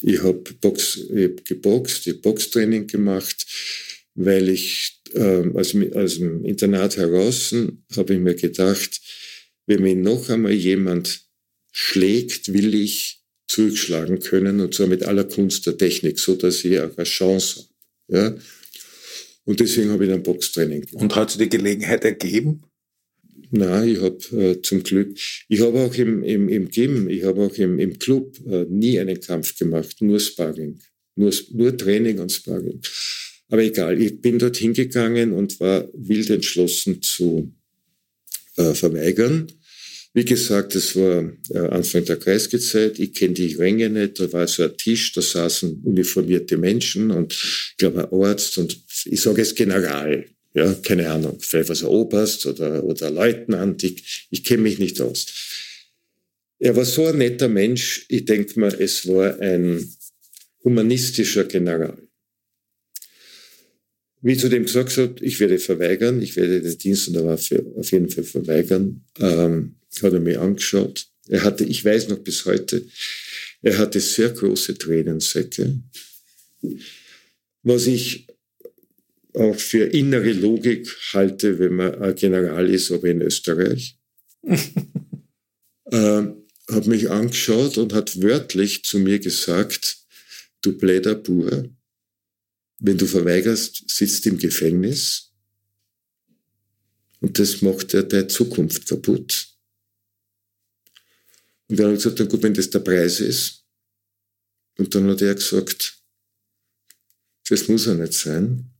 D: Ich habe Box, ich hab geboxt, ich habe Boxtraining gemacht, weil ich ähm, aus, aus dem Internat heraus habe ich mir gedacht, wenn mich noch einmal jemand schlägt, will ich zurückschlagen können und zwar mit aller Kunst der Technik, so dass ich auch eine Chance habe. Ja? Und deswegen habe ich dann Boxtraining
C: gemacht. Und hat sich die Gelegenheit ergeben?
D: Nein, ich habe äh, zum Glück, ich habe auch im, im, im Gym, ich habe auch im, im Club äh, nie einen Kampf gemacht, nur Sparring, nur, nur Training und Sparring. Aber egal, ich bin dort hingegangen und war wild entschlossen zu äh, verweigern. Wie gesagt, das war äh, Anfang der Kreisgezeit. Ich kenne die Ränge nicht. Da war so ein Tisch, da saßen uniformierte Menschen und ich glaube ein Arzt und ich sage es General. Ja, keine Ahnung, vielleicht was ein Oberst oder, oder Leutnant. Ich, ich kenne mich nicht aus. Er war so ein netter Mensch. Ich denke mal, es war ein humanistischer General. Wie zu dem gesagt hat, ich werde verweigern, ich werde den Dienst an der Waffe auf jeden Fall verweigern, ähm, hat er mir angeschaut. Er hatte, ich weiß noch bis heute, er hatte sehr große Tränensäcke, was ich auch für innere Logik halte, wenn man ein General ist, aber in Österreich. ähm, hat mich angeschaut und hat wörtlich zu mir gesagt, du bläder Bur, wenn du verweigerst, sitzt im Gefängnis und das macht ja deine Zukunft kaputt. Und dann habe ich gesagt, na gut, wenn das der Preis ist. Und dann hat er gesagt, das muss ja nicht sein.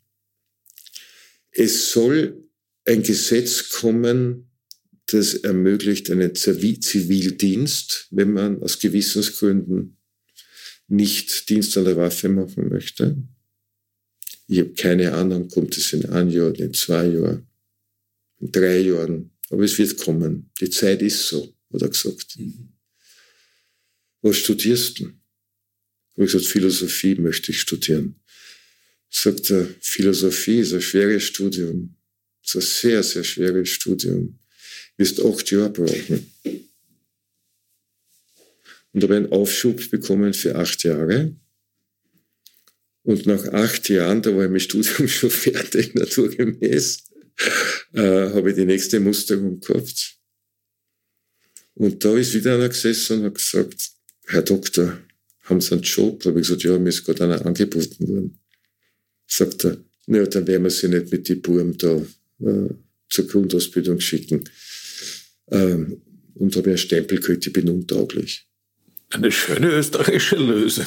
D: Es soll ein Gesetz kommen, das ermöglicht einen Zivildienst, wenn man aus Gewissensgründen nicht Dienst an der Waffe machen möchte. Ich habe keine Ahnung, kommt es in ein Jahr, in zwei Jahren, in drei Jahren. Aber es wird kommen. Die Zeit ist so, hat er gesagt. Mhm. Was studierst du? Habe ich gesagt, Philosophie möchte ich studieren. Sagt er, Philosophie ist ein schweres Studium. ist ein sehr, sehr schweres Studium. Wirst acht Jahre brauchen. Und habe einen Aufschub bekommen für acht Jahre. Und nach acht Jahren, da war ich mein Studium schon fertig, naturgemäß, äh, habe ich die nächste Musterung gehabt. Und da ist wieder einer gesessen und hat gesagt, Herr Doktor, haben Sie einen Job? Da habe ich gesagt, ja, mir ist gerade einer angeboten worden. Sagt er, naja, dann werden wir Sie nicht mit die Burm da äh, zur Grundausbildung schicken. Ähm, und habe einen Stempel gekriegt, ich bin untauglich.
C: Eine schöne österreichische Lösung.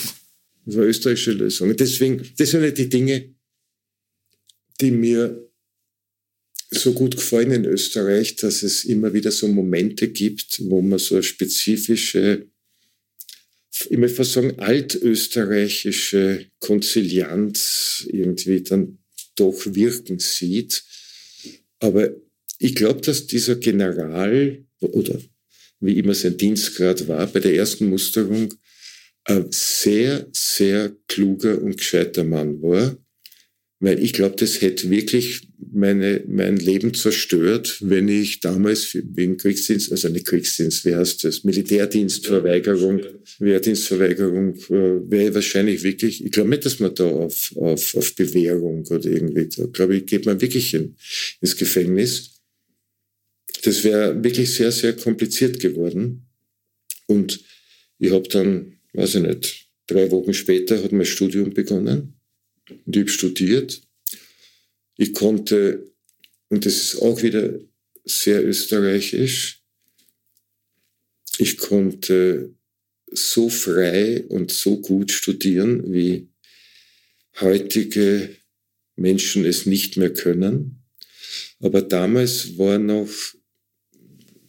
D: Das war eine österreichische Lösung. Und deswegen, das sind die Dinge, die mir so gut gefallen in Österreich, dass es immer wieder so Momente gibt, wo man so eine spezifische, ich möchte fast sagen, altösterreichische Konzilianz irgendwie dann doch wirken sieht. Aber ich glaube, dass dieser General oder wie immer sein Dienstgrad war, bei der ersten Musterung ein sehr, sehr kluger und gescheiter Mann war, weil ich glaube, das hätte wirklich meine, mein Leben zerstört, wenn ich damals wegen Kriegsdienst, also nicht Kriegsdienst, wie heißt das, Militärdienstverweigerung, Wehrdienstverweigerung, äh, wäre wahrscheinlich wirklich, ich glaube nicht, dass man da auf, auf, auf Bewährung oder irgendwie, da glaube ich, geht man wirklich in, ins Gefängnis. Das wäre wirklich sehr, sehr kompliziert geworden. Und ich habe dann, weiß ich nicht, drei Wochen später hat mein Studium begonnen und ich habe studiert ich konnte, und das ist auch wieder sehr österreichisch, ich konnte so frei und so gut studieren, wie heutige Menschen es nicht mehr können. Aber damals war noch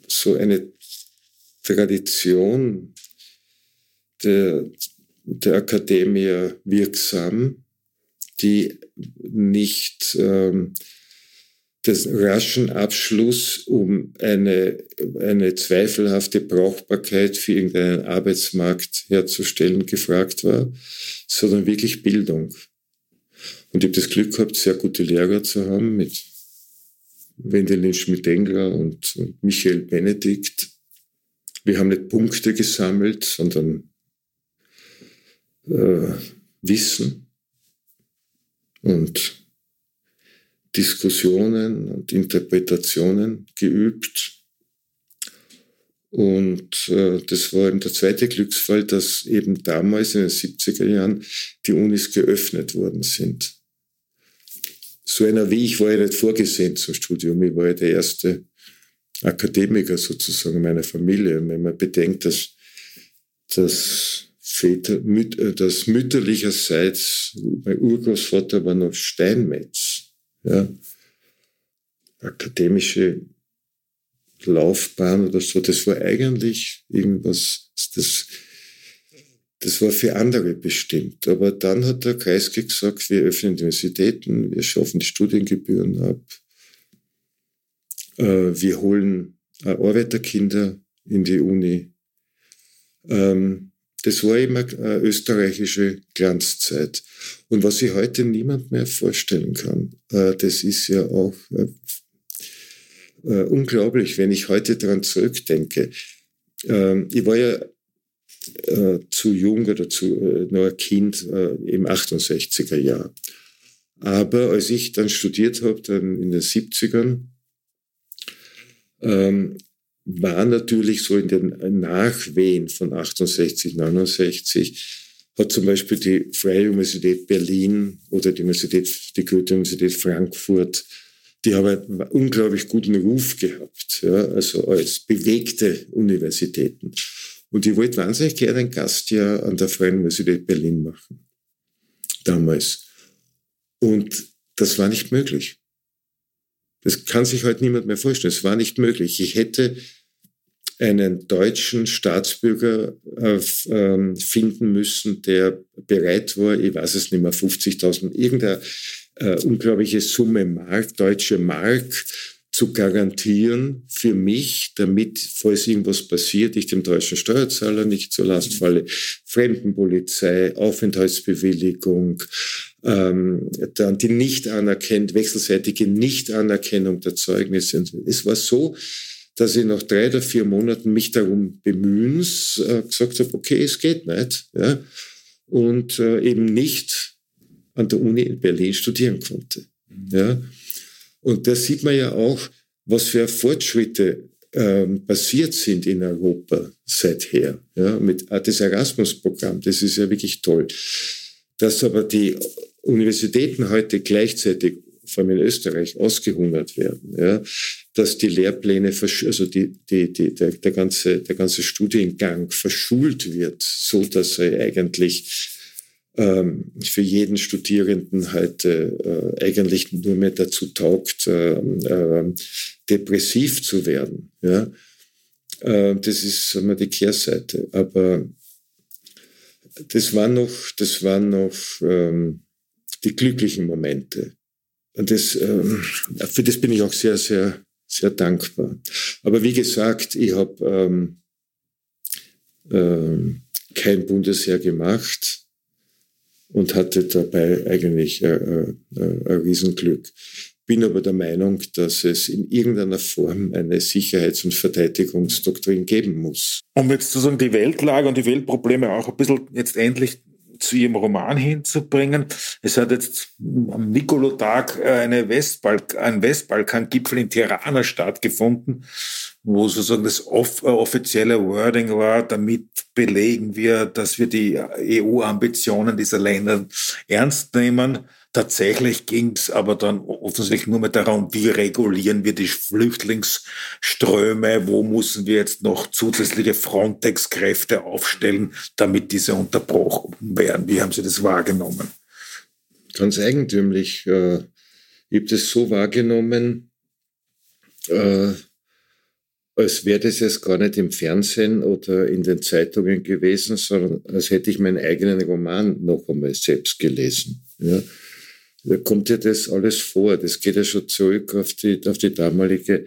D: so eine Tradition der, der Akademie wirksam, die nicht ähm, den raschen Abschluss um eine, eine zweifelhafte Brauchbarkeit für irgendeinen Arbeitsmarkt herzustellen gefragt war, sondern wirklich Bildung. Und ich habe das Glück gehabt, sehr gute Lehrer zu haben mit Wendelin Schmidt-Engler und, und Michael Benedikt. Wir haben nicht Punkte gesammelt, sondern äh, Wissen und Diskussionen und Interpretationen geübt. Und äh, das war eben der zweite Glücksfall, dass eben damals in den 70er Jahren die Unis geöffnet worden sind. So einer wie ich war ja nicht vorgesehen zum Studium. Ich war ja der erste Akademiker sozusagen meiner Familie. Und wenn man bedenkt, dass, dass Väter, äh, das mütterlicherseits, mein Urgroßvater war noch Steinmetz, ja, akademische Laufbahn oder so, das war eigentlich irgendwas, das, das war für andere bestimmt. Aber dann hat der Kreisky gesagt, wir öffnen Universitäten, wir schaffen die Studiengebühren ab, äh, wir holen äh, Arbeiterkinder in die Uni. Ähm, das war immer eine österreichische Glanzzeit. Und was sich heute niemand mehr vorstellen kann, äh, das ist ja auch äh, äh, unglaublich, wenn ich heute daran zurückdenke. Ähm, ich war ja zu jung oder zu noch ein Kind im 68er Jahr. Aber als ich dann studiert habe, dann in den 70ern, war natürlich so in den Nachwehen von 68, 69, hat zum Beispiel die Freie Universität Berlin oder die Universität, die Goethe-Universität Frankfurt, die haben einen unglaublich guten Ruf gehabt, ja, also als bewegte Universitäten. Und ich wollte wahnsinnig gerne ein Gastjahr an der Freien Universität Berlin machen. Damals. Und das war nicht möglich. Das kann sich heute niemand mehr vorstellen. Es war nicht möglich. Ich hätte einen deutschen Staatsbürger äh, ähm, finden müssen, der bereit war, ich weiß es nicht mehr, 50.000, irgendeine äh, unglaubliche Summe Mark, deutsche Mark zu garantieren für mich, damit, falls irgendwas passiert, ich dem deutschen Steuerzahler nicht zur Last falle. Fremdenpolizei, Aufenthaltsbewilligung, ähm, dann die Nicht-Anerkennt, wechselseitige Nichtanerkennung der Zeugnisse. Es war so, dass ich nach drei oder vier Monaten mich darum bemühens äh, gesagt habe, okay, es geht nicht. Ja? Und äh, eben nicht an der Uni in Berlin studieren konnte. Mhm. Ja? Und da sieht man ja auch, was für Fortschritte ähm, passiert sind in Europa seither. Ja? Mit äh, das Erasmus-Programm, das ist ja wirklich toll. Dass aber die Universitäten heute gleichzeitig vor allem in Österreich, ausgehungert werden. Ja? Dass die Lehrpläne, also die, die, die, der, der, ganze, der ganze Studiengang verschult wird, so dass er eigentlich ähm, für jeden Studierenden halt äh, eigentlich nur mehr dazu taugt, äh, äh, depressiv zu werden. Ja? Äh, das ist wir, die Kehrseite. Aber das war noch, das waren noch ähm, die glücklichen Momente. Und das, ähm, für das bin ich auch sehr, sehr, sehr dankbar. Aber wie gesagt, ich habe ähm, ähm, kein Bundesheer gemacht und hatte dabei eigentlich äh, äh, ein Riesenglück. Bin aber der Meinung, dass es in irgendeiner Form eine Sicherheits- und Verteidigungsdoktrin geben muss.
C: Um jetzt sozusagen die Weltlage und die Weltprobleme auch ein bisschen jetzt endlich zu ihrem Roman hinzubringen. Es hat jetzt am Nikolotag eine Westbalk ein Westbalkan-Gipfel in Tirana stattgefunden, wo sozusagen das off äh, offizielle Wording war, damit belegen wir, dass wir die EU-Ambitionen dieser Länder ernst nehmen. Tatsächlich ging es aber dann offensichtlich nur mehr darum, wie regulieren wir die Flüchtlingsströme, wo müssen wir jetzt noch zusätzliche Frontex-Kräfte aufstellen, damit diese unterbrochen werden. Wie haben Sie das wahrgenommen?
D: Ganz eigentümlich. Äh, ich habe das so wahrgenommen, äh, als wäre das jetzt gar nicht im Fernsehen oder in den Zeitungen gewesen, sondern als hätte ich meinen eigenen Roman noch einmal selbst gelesen. Ja. Da kommt ja das alles vor. Das geht ja schon zurück auf die, auf die damalige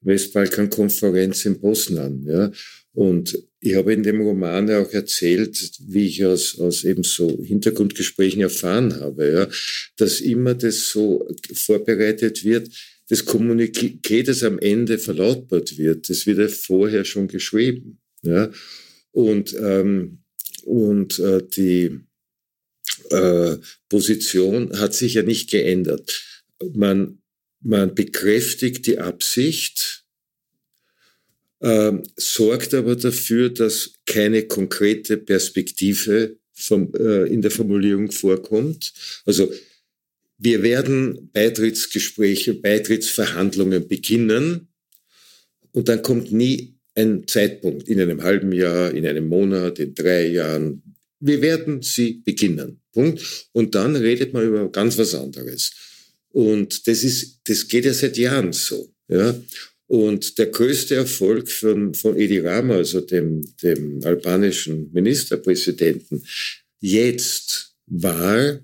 D: Westbalkan-Konferenz in Bosnien. Ja. Und ich habe in dem Roman ja auch erzählt, wie ich aus, aus eben so Hintergrundgesprächen erfahren habe, ja, dass immer das so vorbereitet wird, das Kommuniqué, das am Ende verlautbart wird, das wird ja vorher schon geschrieben. Ja. Und, ähm, und äh, die, äh, Position hat sich ja nicht geändert. Man, man bekräftigt die Absicht, äh, sorgt aber dafür, dass keine konkrete Perspektive vom, äh, in der Formulierung vorkommt. Also wir werden Beitrittsgespräche, Beitrittsverhandlungen beginnen und dann kommt nie ein Zeitpunkt in einem halben Jahr, in einem Monat, in drei Jahren. Wir werden sie beginnen. Punkt. Und dann redet man über ganz was anderes. Und das ist, das geht ja seit Jahren so, ja. Und der größte Erfolg von, von Edi Rama, also dem, dem albanischen Ministerpräsidenten, jetzt war,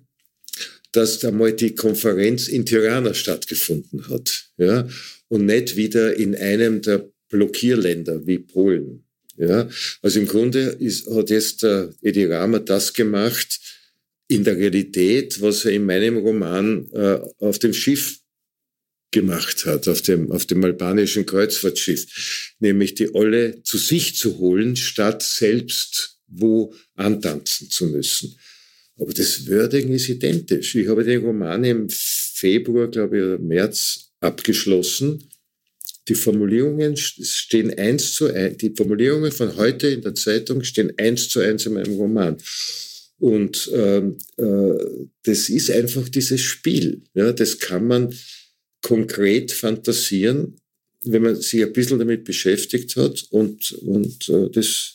D: dass einmal die Konferenz in Tirana stattgefunden hat, ja, und nicht wieder in einem der Blockierländer wie Polen. Ja, also im Grunde ist, hat jetzt der Edi Rama das gemacht, in der Realität, was er in meinem Roman äh, auf dem Schiff gemacht hat, auf dem, auf dem albanischen Kreuzfahrtschiff, nämlich die Olle zu sich zu holen, statt selbst wo antanzen zu müssen. Aber das Wording ist identisch. Ich habe den Roman im Februar, glaube ich, oder März abgeschlossen. Die Formulierungen stehen eins zu eins, die Formulierungen von heute in der Zeitung stehen eins zu eins in meinem Roman. Und ähm, äh, das ist einfach dieses Spiel. Ja, das kann man konkret fantasieren, wenn man sich ein bisschen damit beschäftigt hat. Und, und äh, das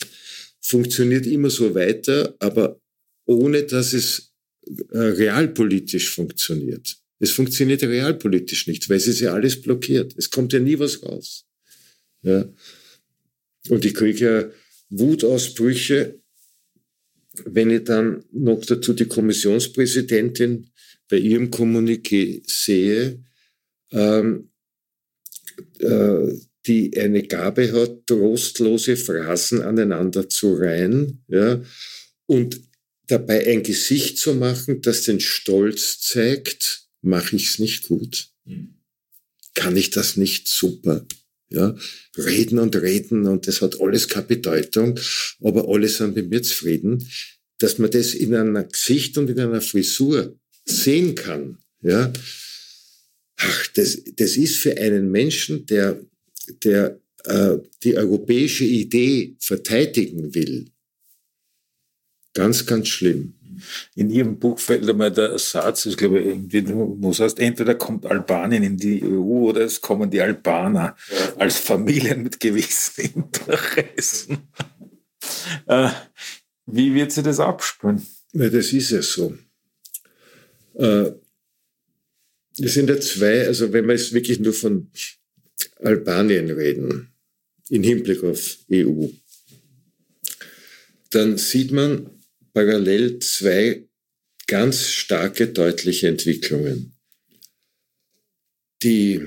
D: funktioniert immer so weiter, aber ohne dass es äh, realpolitisch funktioniert. Es funktioniert realpolitisch nicht, weil es ist ja alles blockiert. Es kommt ja nie was raus. Ja. Und ich kriege ja Wutausbrüche wenn ich dann noch dazu die Kommissionspräsidentin bei ihrem Kommuniqué sehe, ähm, äh, die eine Gabe hat, trostlose Phrasen aneinander zu reihen, ja, und dabei ein Gesicht zu machen, das den Stolz zeigt, mache ich es nicht gut? Kann ich das nicht super? Ja, reden und reden und das hat alles keine Bedeutung, aber alle sind mit mir zufrieden, dass man das in einer Gesicht und in einer Frisur sehen kann. Ja, ach, das, das ist für einen Menschen, der, der äh, die europäische Idee verteidigen will, ganz, ganz schlimm.
C: In Ihrem Buch fällt einmal der Satz, ich glaube, irgendwie, es heißt, entweder kommt Albanien in die EU oder es kommen die Albaner als Familien mit gewissen Interessen. Äh, wie wird sie das abspüren?
D: Ja, das ist ja so. Äh, es sind ja zwei, also wenn wir jetzt wirklich nur von Albanien reden, im Hinblick auf EU, dann sieht man, parallel zwei ganz starke, deutliche Entwicklungen. Die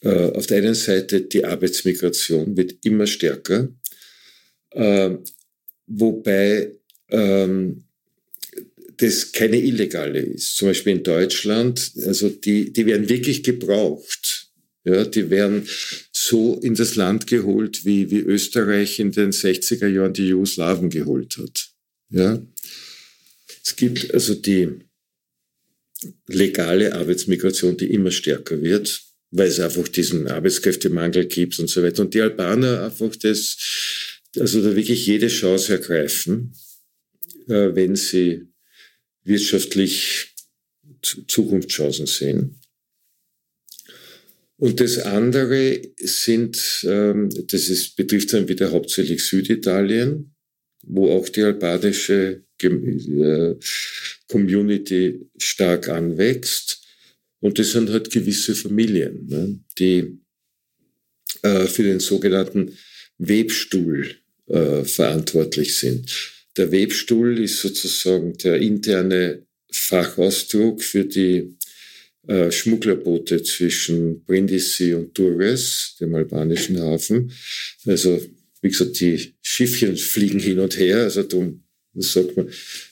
D: äh, auf der einen Seite die Arbeitsmigration wird immer stärker. Äh, wobei ähm, das keine illegale ist. Zum Beispiel in Deutschland, also die, die werden wirklich gebraucht. Ja, die werden so in das Land geholt, wie, wie Österreich in den 60er Jahren die Jugoslawen geholt hat. Ja. Es gibt also die legale Arbeitsmigration, die immer stärker wird, weil es einfach diesen Arbeitskräftemangel gibt und so weiter. Und die Albaner einfach das, also da wirklich jede Chance ergreifen, äh, wenn sie wirtschaftlich Zukunftschancen sehen. Und das andere sind, ähm, das ist, betrifft dann wieder hauptsächlich Süditalien, wo auch die albanische äh, Community stark anwächst. Und das sind halt gewisse Familien, ne, die äh, für den sogenannten Webstuhl äh, verantwortlich sind. Der Webstuhl ist sozusagen der interne Fachausdruck für die äh, Schmugglerboote zwischen Brindisi und Durres, dem albanischen Hafen. Also, wie gesagt, die Schiffchen fliegen hin und her, also darum sagt man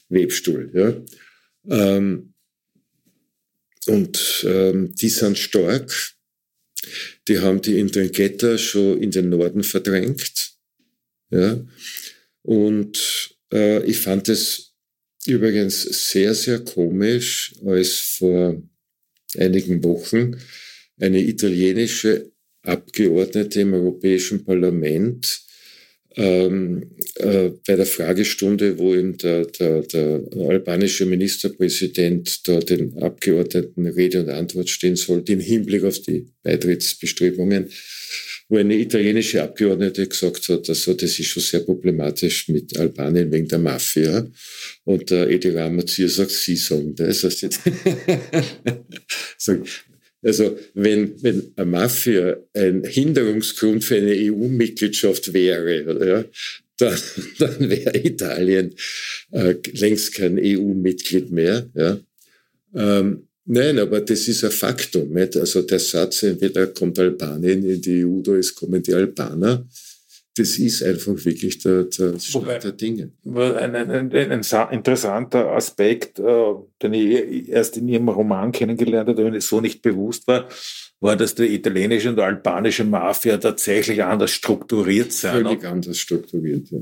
D: Webstuhl. Ja. Ähm, und ähm, die sind stark. Die haben die Indringetta schon in den Norden verdrängt. Ja. Und äh, ich fand es übrigens sehr, sehr komisch, als vor einigen Wochen eine italienische Abgeordnete im Europäischen Parlament ähm, äh, bei der Fragestunde, wo ihm der, der, der albanische Ministerpräsident da den Abgeordneten Rede und Antwort stehen sollte im Hinblick auf die Beitrittsbestrebungen, wo eine italienische Abgeordnete gesagt hat, also das ist schon sehr problematisch mit Albanien wegen der Mafia. Und der Edi Ramazir sagt, Sie sagen das. Also, also wenn, wenn eine Mafia ein Hinderungsgrund für eine EU-Mitgliedschaft wäre, ja, dann, dann wäre Italien äh, längst kein EU-Mitglied mehr. Ja. Ähm, nein, aber das ist ein Faktum. Nicht? Also der Satz, entweder kommt Albanien in die EU oder es kommen die Albaner, das ist einfach wirklich der, der Stand der Dinge.
C: Ein, ein, ein, ein interessanter Aspekt, äh, den ich erst in Ihrem Roman kennengelernt habe, wenn es so nicht bewusst war, war, dass die italienische und albanische Mafia tatsächlich anders strukturiert sind.
D: Völlig anders strukturiert, ja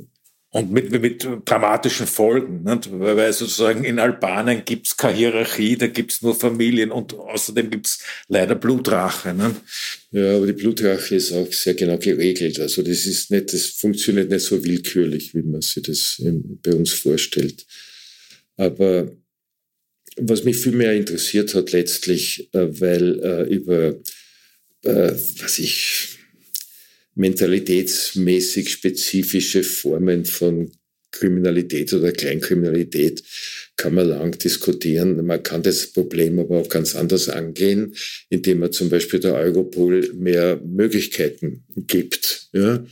C: und mit, mit dramatischen Folgen, nicht? weil sozusagen in Albanien gibt's keine Hierarchie, da gibt's nur Familien und außerdem gibt's leider Blutrache. Nicht?
D: Ja, aber die Blutrache ist auch sehr genau geregelt. Also das ist nicht, das funktioniert nicht so willkürlich, wie man sich das bei uns vorstellt. Aber was mich viel mehr interessiert hat letztlich, äh, weil äh, über äh, was ich mentalitätsmäßig spezifische Formen von Kriminalität oder Kleinkriminalität kann man lang diskutieren. Man kann das Problem aber auch ganz anders angehen, indem man zum Beispiel der Europol mehr Möglichkeiten gibt. Ja?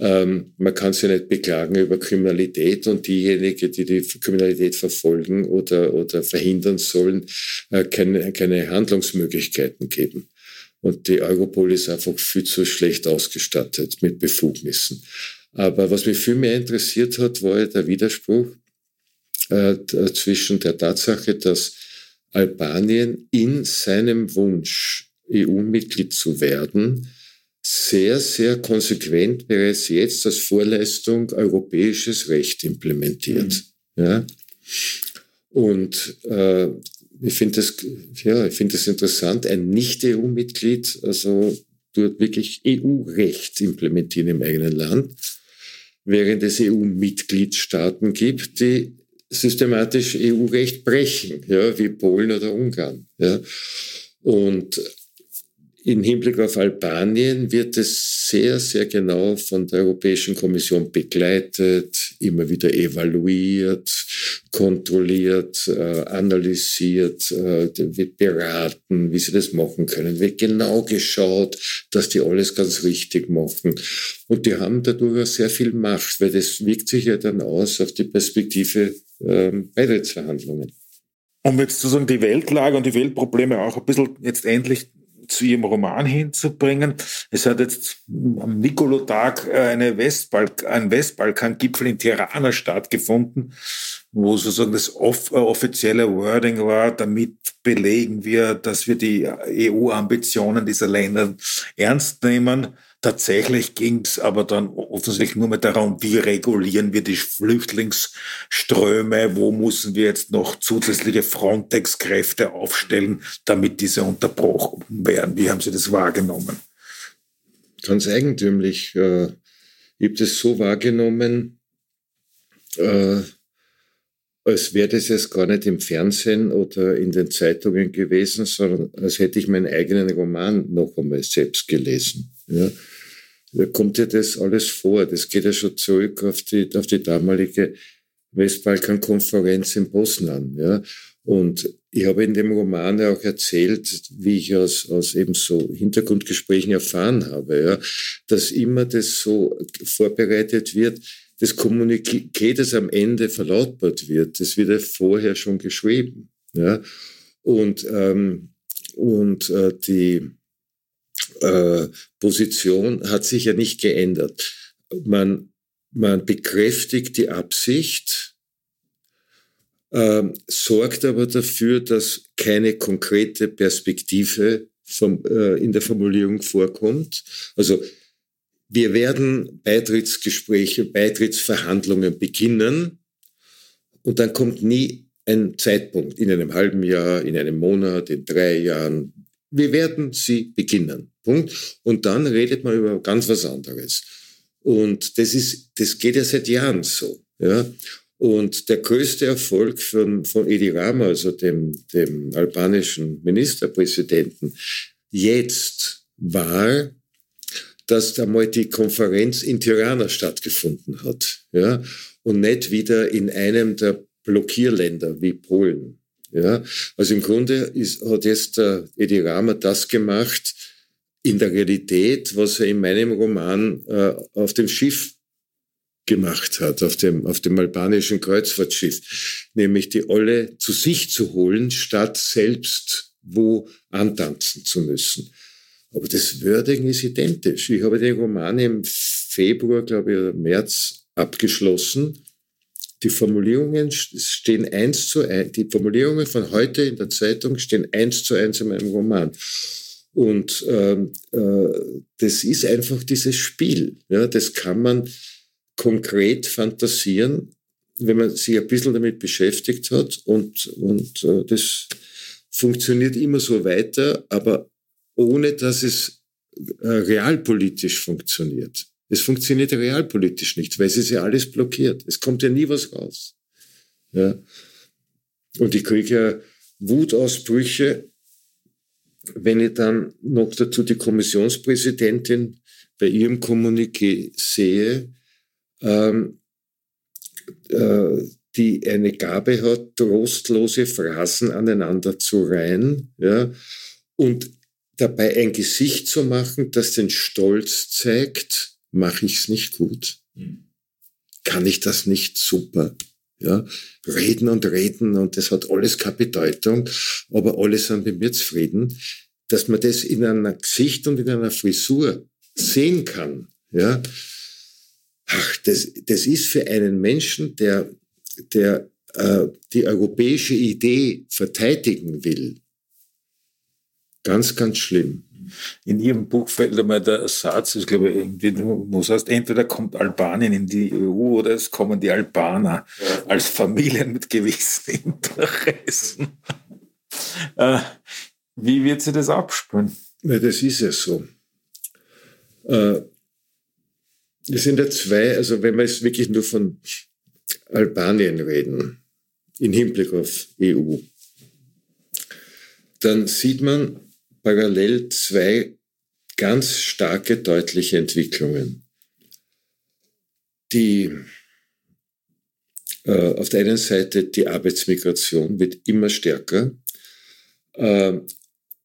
D: Ähm, man kann sich nicht beklagen über Kriminalität und diejenigen, die die Kriminalität verfolgen oder, oder verhindern sollen, äh, keine, keine Handlungsmöglichkeiten geben. Und die Europol ist einfach viel zu schlecht ausgestattet mit Befugnissen. Aber was mich viel mehr interessiert hat, war der Widerspruch äh, zwischen der Tatsache, dass Albanien in seinem Wunsch, EU-Mitglied zu werden, sehr, sehr konsequent bereits jetzt als Vorleistung europäisches Recht implementiert. Mhm. Ja? Und äh, ich finde das, ja, ich finde das interessant. Ein Nicht-EU-Mitglied, also dort wirklich EU-Recht implementieren im eigenen Land, während es EU-Mitgliedstaaten gibt, die systematisch EU-Recht brechen, ja, wie Polen oder Ungarn. Ja. Und im Hinblick auf Albanien wird es sehr, sehr genau von der Europäischen Kommission begleitet, immer wieder evaluiert, kontrolliert, äh, analysiert, äh, wird beraten, wie sie das machen können, wird genau geschaut, dass die alles ganz richtig machen. Und die haben dadurch auch sehr viel Macht, weil das wirkt sich ja dann aus auf die Perspektive äh, Beitrittsverhandlungen.
C: Um jetzt sozusagen die Weltlage und die Weltprobleme auch ein bisschen jetzt endlich zu ihrem Roman hinzubringen. Es hat jetzt am Nikolotag eine Westbalk ein Westbalkan-Gipfel in Tirana stattgefunden, wo sozusagen das off offizielle Wording war, damit belegen wir, dass wir die EU-Ambitionen dieser Länder ernst nehmen. Tatsächlich ging es aber dann offensichtlich nur mehr darum, wie regulieren wir die Flüchtlingsströme, wo müssen wir jetzt noch zusätzliche Frontex-Kräfte aufstellen, damit diese unterbrochen werden. Wie haben Sie das wahrgenommen?
D: Ganz eigentümlich. Äh, ich habe das so wahrgenommen, äh, als wäre das jetzt gar nicht im Fernsehen oder in den Zeitungen gewesen, sondern als hätte ich meinen eigenen Roman noch einmal selbst gelesen. Ja kommt ja das alles vor. Das geht ja schon zurück auf die, auf die damalige Westbalkan-Konferenz in Bosnien. Ja. Und ich habe in dem Roman ja auch erzählt, wie ich aus, aus eben so Hintergrundgesprächen erfahren habe, ja, dass immer das so vorbereitet wird, das Kommuniqué, das am Ende verlautbart wird, das wird ja vorher schon geschrieben. Ja. Und, ähm, und äh, die, Position hat sich ja nicht geändert. Man, man bekräftigt die Absicht, äh, sorgt aber dafür, dass keine konkrete Perspektive vom, äh, in der Formulierung vorkommt. Also wir werden Beitrittsgespräche, Beitrittsverhandlungen beginnen und dann kommt nie ein Zeitpunkt in einem halben Jahr, in einem Monat, in drei Jahren. Wir werden sie beginnen. Punkt. Und dann redet man über ganz was anderes. Und das ist, das geht ja seit Jahren so, ja. Und der größte Erfolg von, von Edi Rama, also dem, dem albanischen Ministerpräsidenten, jetzt war, dass einmal die Konferenz in Tirana stattgefunden hat, ja, und nicht wieder in einem der Blockierländer wie Polen. Ja, also im Grunde ist, hat jetzt der Edi Rama das gemacht, in der Realität, was er in meinem Roman äh, auf dem Schiff gemacht hat, auf dem, auf dem albanischen Kreuzfahrtschiff, nämlich die Olle zu sich zu holen, statt selbst wo antanzen zu müssen. Aber das Wording ist identisch. Ich habe den Roman im Februar, glaube ich, oder März abgeschlossen. Die Formulierungen stehen eins zu eins, die Formulierungen von heute in der Zeitung stehen eins zu eins in meinem Roman. Und ähm, äh, das ist einfach dieses Spiel. Ja, das kann man konkret fantasieren, wenn man sich ein bisschen damit beschäftigt hat. Und, und äh, das funktioniert immer so weiter, aber ohne dass es äh, realpolitisch funktioniert. Es funktioniert realpolitisch nicht, weil es ist ja alles blockiert. Es kommt ja nie was raus. Ja. Und ich kriege ja Wutausbrüche wenn ich dann noch dazu die Kommissionspräsidentin bei ihrem Kommuniqué sehe, ähm, äh, die eine Gabe hat, trostlose Phrasen aneinander zu reihen, ja, und dabei ein Gesicht zu machen, das den Stolz zeigt, mache ich es nicht gut? Mhm. Kann ich das nicht super? Ja, reden und reden und das hat alles keine Bedeutung, aber alle sind mit mir zufrieden, dass man das in einer Gesicht und in einer Frisur sehen kann. Ja, ach, das, das ist für einen Menschen, der, der äh, die europäische Idee verteidigen will, ganz, ganz schlimm.
C: In Ihrem Buch fällt einmal der Satz, ich glaube, irgendwie, es heißt, entweder kommt Albanien in die EU oder es kommen die Albaner als Familien mit gewissen Interessen. Äh, wie wird sie das abspüren?
D: Ja, das ist ja so. Äh, es sind ja zwei, also wenn wir jetzt wirklich nur von Albanien reden, im Hinblick auf EU, dann sieht man, parallel zwei ganz starke, deutliche Entwicklungen. Die äh, auf der einen Seite die Arbeitsmigration wird immer stärker, äh,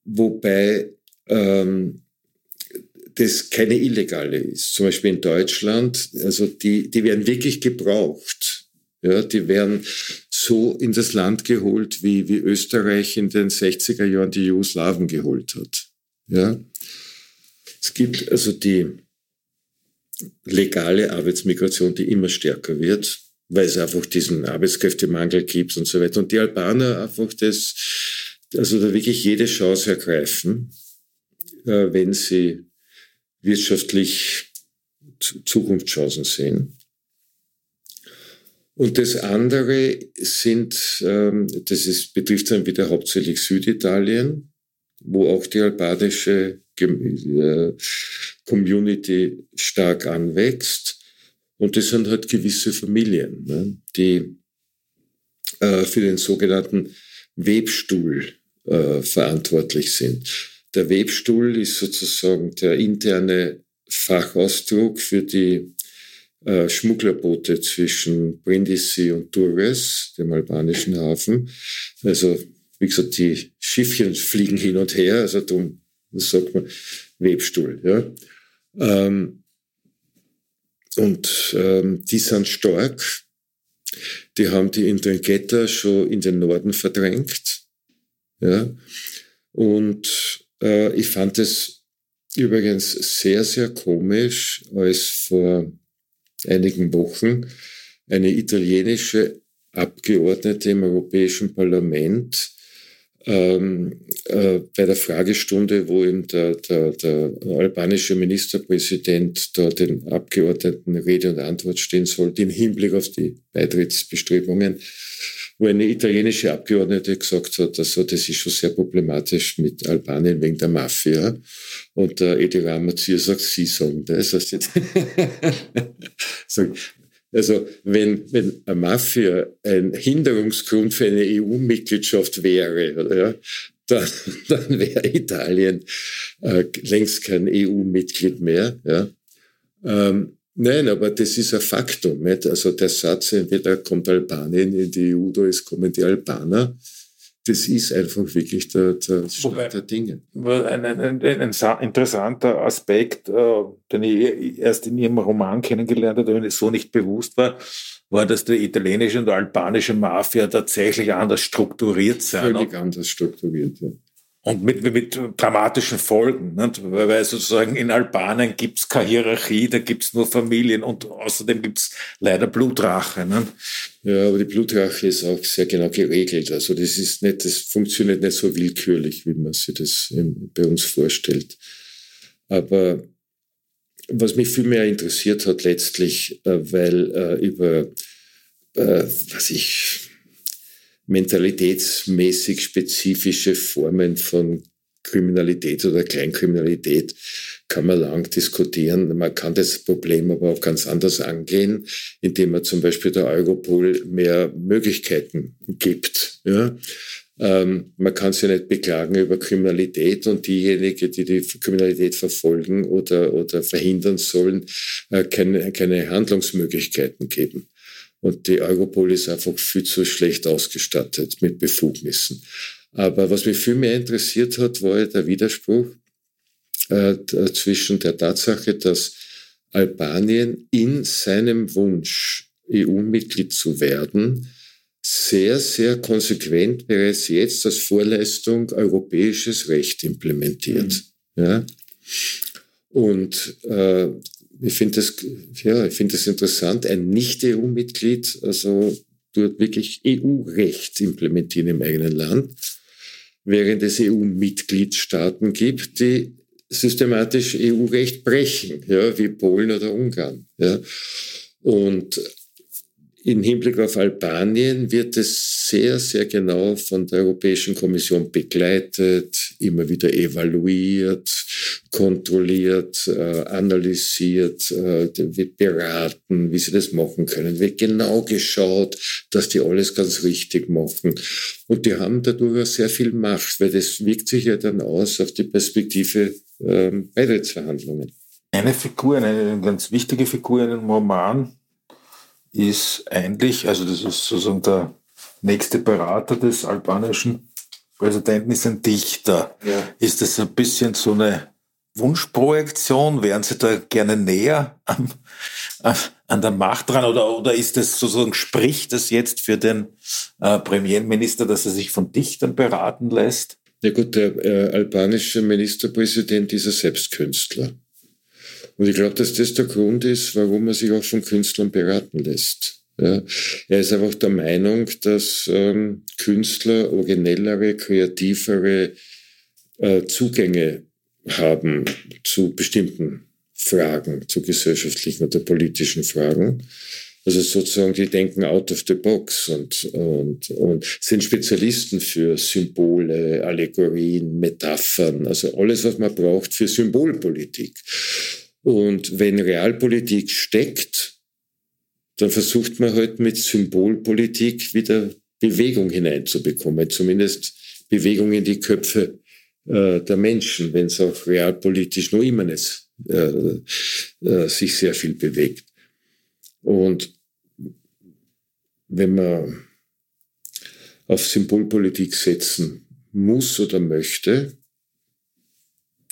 D: wobei ähm, das keine illegale ist. Zum Beispiel in Deutschland, also die, die werden wirklich gebraucht. Ja, die werden so in das Land geholt, wie, wie Österreich in den 60er Jahren die Jugoslawen geholt hat. Ja. Es gibt also die legale Arbeitsmigration, die immer stärker wird, weil es einfach diesen Arbeitskräftemangel gibt und so weiter. Und die Albaner einfach das, also da wirklich jede Chance ergreifen, äh, wenn sie wirtschaftlich Zukunftschancen sehen. Und das andere sind, ähm, das ist, betrifft dann wieder hauptsächlich Süditalien, wo auch die albanische äh, Community stark anwächst. Und das sind halt gewisse Familien, ne, die äh, für den sogenannten Webstuhl äh, verantwortlich sind. Der Webstuhl ist sozusagen der interne Fachausdruck für die äh, Schmugglerboote zwischen Brindisi und Durres, dem albanischen Hafen. Also, wie gesagt, die Schiffchen fliegen hin und her, also darum sagt man Webstuhl. Ja. Ähm, und ähm, die sind stark. Die haben die Indringetta schon in den Norden verdrängt. Ja. Und äh, ich fand es übrigens sehr, sehr komisch, als vor einigen Wochen eine italienische Abgeordnete im Europäischen Parlament ähm, äh, bei der Fragestunde, wo eben der, der, der albanische Ministerpräsident da den Abgeordneten Rede und Antwort stehen sollte im Hinblick auf die Beitrittsbestrebungen, wo eine italienische Abgeordnete gesagt hat, also das ist schon sehr problematisch mit Albanien wegen der Mafia. Und der Edi Ramazir sagt, Sie sagen das. Also wenn, wenn eine Mafia ein Hinderungsgrund für eine EU-Mitgliedschaft wäre, ja, dann, dann wäre Italien äh, längst kein EU-Mitglied mehr. Ja. Ähm, Nein, aber das ist ein Faktum. Nicht? Also der Satz, entweder kommt Albanien in die EU oder es kommen die Albaner, das ist einfach wirklich der, der Stand der Dinge.
C: Ein, ein, ein, ein, interessanter Aspekt, äh, den ich erst in Ihrem Roman kennengelernt habe, wenn es so nicht bewusst war, war, dass die italienische und albanische Mafia tatsächlich anders strukturiert sind.
D: Völlig anders strukturiert, ja.
C: Und mit, mit dramatischen Folgen, nicht? weil sozusagen in Albanien gibt es keine Hierarchie, da gibt es nur Familien und außerdem gibt es leider Blutrache. Nicht?
D: Ja, aber die Blutrache ist auch sehr genau geregelt. Also das ist nicht, das funktioniert nicht so willkürlich, wie man sich das bei uns vorstellt. Aber was mich viel mehr interessiert hat letztlich, äh, weil äh, über, äh, was ich, mentalitätsmäßig spezifische Formen von Kriminalität oder Kleinkriminalität kann man lang diskutieren. Man kann das Problem aber auch ganz anders angehen, indem man zum Beispiel der Europol mehr Möglichkeiten gibt. Ja? Ähm, man kann sich nicht beklagen über Kriminalität und diejenigen, die die Kriminalität verfolgen oder, oder verhindern sollen, äh, keine, keine Handlungsmöglichkeiten geben. Und die Europol ist einfach viel zu schlecht ausgestattet mit Befugnissen. Aber was mich viel mehr interessiert hat, war der Widerspruch äh, zwischen der Tatsache, dass Albanien in seinem Wunsch, EU-Mitglied zu werden, sehr, sehr konsequent bereits jetzt als Vorleistung europäisches Recht implementiert. Mhm. Ja? Und äh, ich finde das, ja, ich finde das interessant, ein Nicht-EU-Mitglied, also dort wirklich EU-Recht implementieren im eigenen Land, während es EU-Mitgliedstaaten gibt, die systematisch EU-Recht brechen, ja, wie Polen oder Ungarn. Ja. Und im Hinblick auf Albanien wird es sehr, sehr genau von der Europäischen Kommission begleitet, immer wieder evaluiert, kontrolliert, äh, analysiert, äh, wird beraten, wie sie das machen können, wird genau geschaut, dass die alles ganz richtig machen. Und die haben dadurch auch sehr viel Macht, weil das wirkt sich ja dann aus auf die Perspektive äh, Beitrittsverhandlungen.
C: Eine Figur, eine ganz wichtige Figur in einem Roman, ist eigentlich, also das ist sozusagen der nächste Berater des albanischen Präsidenten, ist ein Dichter. Ja. Ist das ein bisschen so eine Wunschprojektion? Wären Sie da gerne näher am, an der Macht dran? Oder, oder ist das sozusagen, spricht das jetzt für den äh, Premierminister, dass er sich von Dichtern beraten lässt?
D: Ja gut, der äh, albanische Ministerpräsident ist ja selbst Künstler. Und ich glaube, dass das der Grund ist, warum er sich auch von Künstlern beraten lässt. Ja, er ist einfach der Meinung, dass ähm, Künstler originellere, kreativere äh, Zugänge haben zu bestimmten Fragen, zu gesellschaftlichen oder politischen Fragen. Also sozusagen, die denken out of the box und, und, und sind Spezialisten für Symbole, Allegorien, Metaphern, also alles, was man braucht für Symbolpolitik. Und wenn Realpolitik steckt, dann versucht man halt mit Symbolpolitik wieder Bewegung hineinzubekommen, zumindest Bewegung in die Köpfe äh, der Menschen, wenn es auch realpolitisch noch immer nicht äh, äh, sich sehr viel bewegt. Und wenn man auf Symbolpolitik setzen muss oder möchte,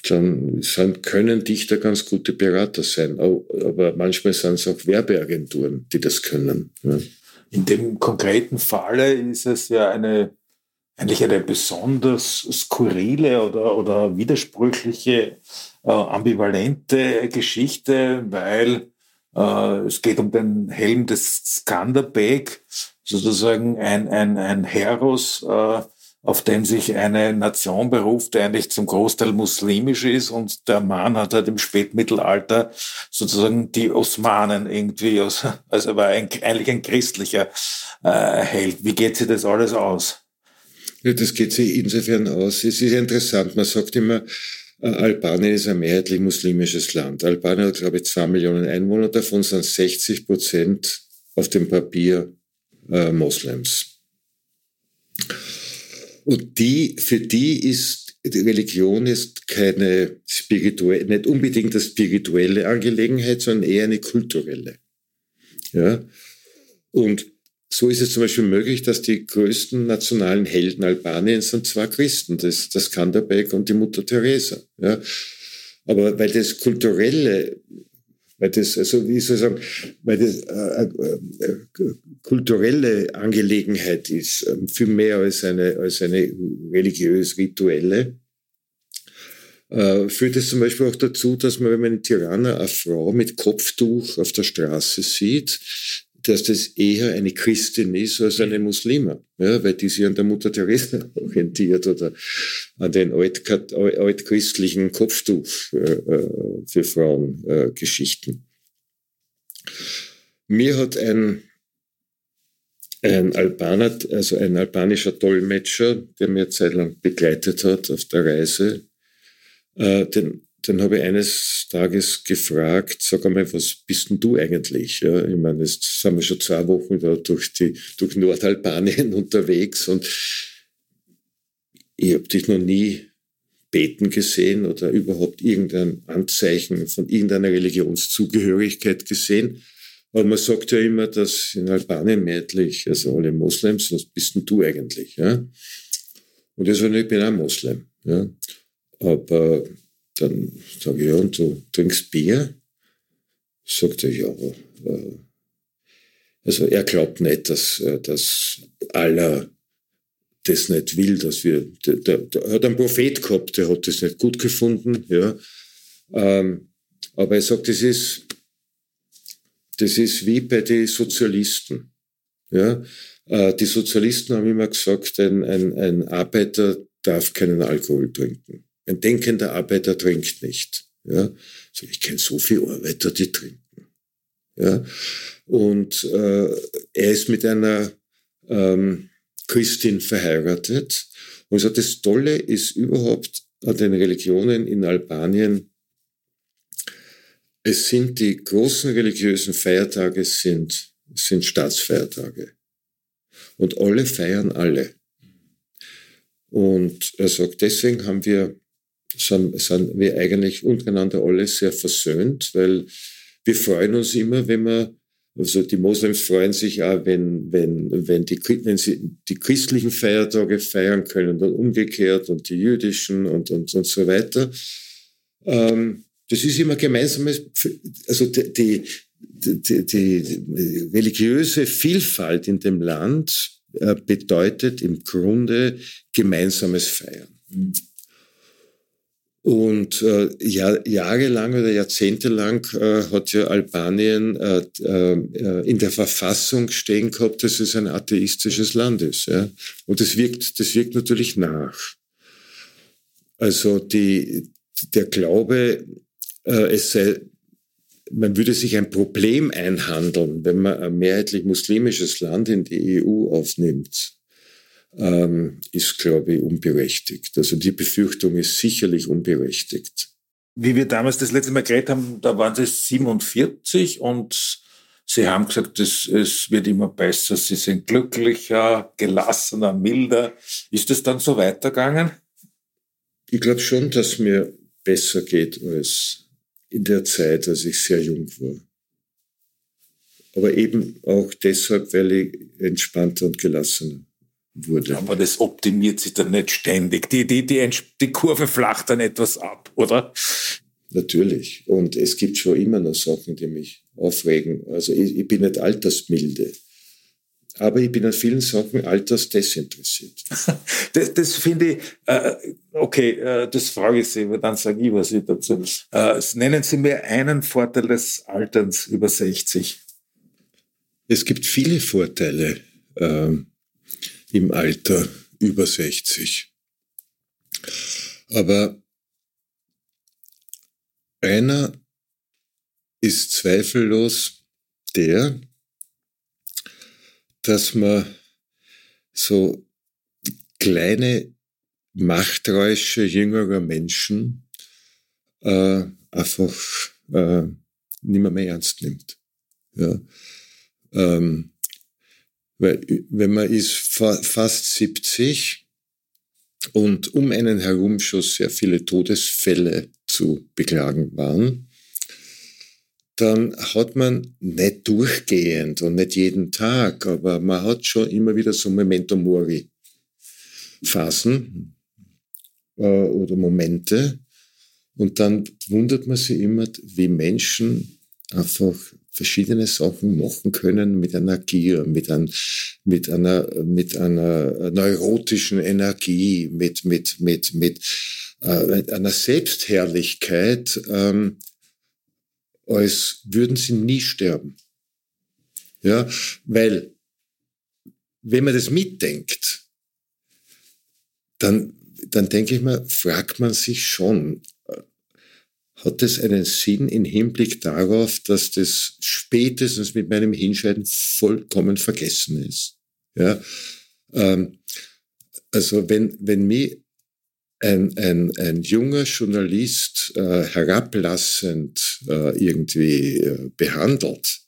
D: dann können Dichter ganz gute Berater sein. Aber manchmal sind es auch Werbeagenturen, die das können. Ja.
C: In dem konkreten Falle ist es ja eine, eigentlich eine besonders skurrile oder, oder widersprüchliche, äh, ambivalente Geschichte, weil äh, es geht um den Helm des Skanderbeg, sozusagen ein, ein, ein Heros, äh, auf den sich eine Nation beruft, der eigentlich zum Großteil muslimisch ist und der Mann hat halt im Spätmittelalter sozusagen die Osmanen irgendwie, also war ein, eigentlich ein christlicher äh, Held. Wie geht sich das alles aus?
D: Ja, das geht sich insofern aus. Es ist interessant, man sagt immer, äh, Albanien ist ein mehrheitlich muslimisches Land. Albanien hat, glaube ich, zwei Millionen Einwohner, davon sind 60 Prozent auf dem Papier äh, Moslems. Und die, für die ist die Religion ist keine spirituelle, nicht unbedingt eine spirituelle Angelegenheit, sondern eher eine kulturelle. Ja. Und so ist es zum Beispiel möglich, dass die größten nationalen Helden Albaniens sind zwei Christen, das, das Skanderbeg und die Mutter Teresa. Ja. Aber weil das kulturelle weil das, also wie soll ich sagen, weil das äh, äh, äh, kulturelle Angelegenheit ist, äh, viel mehr als eine, als eine religiös-rituelle, äh, führt es zum Beispiel auch dazu, dass man, wenn man in Tirana eine Frau mit Kopftuch auf der Straße sieht, dass das eher eine Christin ist als eine Muslima, ja, weil die sich an der Mutter Teresa orientiert oder an den altchristlichen Kopftuch äh, äh, für Frauen äh. Mir hat ein, ein Albaner, also ein albanischer Dolmetscher, der mir zeitlang begleitet hat auf der Reise, äh, den dann habe ich eines Tages gefragt, sag einmal, was bist denn du eigentlich? Ja, ich meine, jetzt sind wir schon zwei Wochen da durch, die, durch Nordalbanien unterwegs und ich habe dich noch nie beten gesehen oder überhaupt irgendein Anzeichen von irgendeiner Religionszugehörigkeit gesehen. Aber man sagt ja immer, dass in Albanien mehrheitlich, also alle Moslems, was bist denn du eigentlich? Ja? Und ich sage, ich bin auch Moslem. Ja? Aber dann sage ich, ja, und du trinkst Bier? Sagt er, ja. Äh, also er glaubt nicht, dass, äh, dass Allah das nicht will, dass wir, der, der, der hat einen Prophet gehabt, der hat das nicht gut gefunden, ja. Ähm, aber er sagt, das ist, das ist wie bei den Sozialisten, ja. Äh, die Sozialisten haben immer gesagt, ein, ein, ein Arbeiter darf keinen Alkohol trinken. Ein denkender Arbeiter trinkt nicht. Ja? Also ich kenne so viele Arbeiter, die trinken. Ja? Und äh, er ist mit einer ähm, Christin verheiratet. Und so das Tolle ist überhaupt an den Religionen in Albanien, es sind die großen religiösen Feiertage sind, sind Staatsfeiertage. Und alle feiern alle. Und er sagt, deswegen haben wir sind, sind wir eigentlich untereinander alle sehr versöhnt, weil wir freuen uns immer, wenn wir, also die Moslems freuen sich auch, wenn, wenn, wenn, die, wenn sie die christlichen Feiertage feiern können und umgekehrt und die jüdischen und, und, und so weiter. Ähm, das ist immer gemeinsames, also die, die, die, die religiöse Vielfalt in dem Land äh, bedeutet im Grunde gemeinsames Feiern. Und äh, Jahr, jahrelang oder jahrzehntelang äh, hat ja Albanien äh, äh, in der Verfassung stehen gehabt, dass es ein atheistisches Land ist. Ja? Und das wirkt, das wirkt natürlich nach. Also die, der Glaube, äh, es sei, man würde sich ein Problem einhandeln, wenn man ein mehrheitlich muslimisches Land in die EU aufnimmt ähm, ist, glaube ich, unberechtigt. Also die Befürchtung ist sicherlich unberechtigt.
C: Wie wir damals das letzte Mal geredet haben, da waren sie 47 und Sie haben gesagt, es, es wird immer besser, Sie sind glücklicher, gelassener, milder. Ist es dann so weitergegangen?
D: Ich glaube schon, dass mir besser geht als in der Zeit, als ich sehr jung war. Aber eben auch deshalb, weil ich entspannter und gelassener wurde.
C: Aber das optimiert sich dann nicht ständig. Die, die, die, die Kurve flacht dann etwas ab, oder?
D: Natürlich. Und es gibt schon immer noch Sachen, die mich aufregen. Also ich, ich bin nicht altersmilde. Aber ich bin an vielen Sachen altersdesinteressiert.
C: das, das finde ich, äh, okay, äh, das frage ich Sie, aber dann sage ich was ich dazu. Äh, nennen Sie mir einen Vorteil des Alterns über 60.
D: Es gibt viele Vorteile. Ähm, im Alter über 60. Aber einer ist zweifellos der, dass man so kleine Machträusche jüngerer Menschen äh, einfach äh, nicht mehr, mehr ernst nimmt. Ja. Ähm, weil wenn man ist fast 70 und um einen herum schon sehr viele Todesfälle zu beklagen waren, dann hat man nicht durchgehend und nicht jeden Tag, aber man hat schon immer wieder so Memento Mori Phasen äh, oder Momente. Und dann wundert man sich immer, wie Menschen einfach verschiedene Sachen machen können mit einer Gier, mit, ein, mit, einer, mit einer neurotischen Energie, mit, mit, mit, mit äh, einer Selbstherrlichkeit, ähm, als würden sie nie sterben. Ja, weil wenn man das mitdenkt, dann, dann denke ich mal, fragt man sich schon, hat es einen Sinn im Hinblick darauf, dass das spätestens mit meinem Hinscheiden vollkommen vergessen ist. Ja, ähm, also wenn, wenn mich ein, ein, ein junger Journalist äh, herablassend äh, irgendwie äh, behandelt,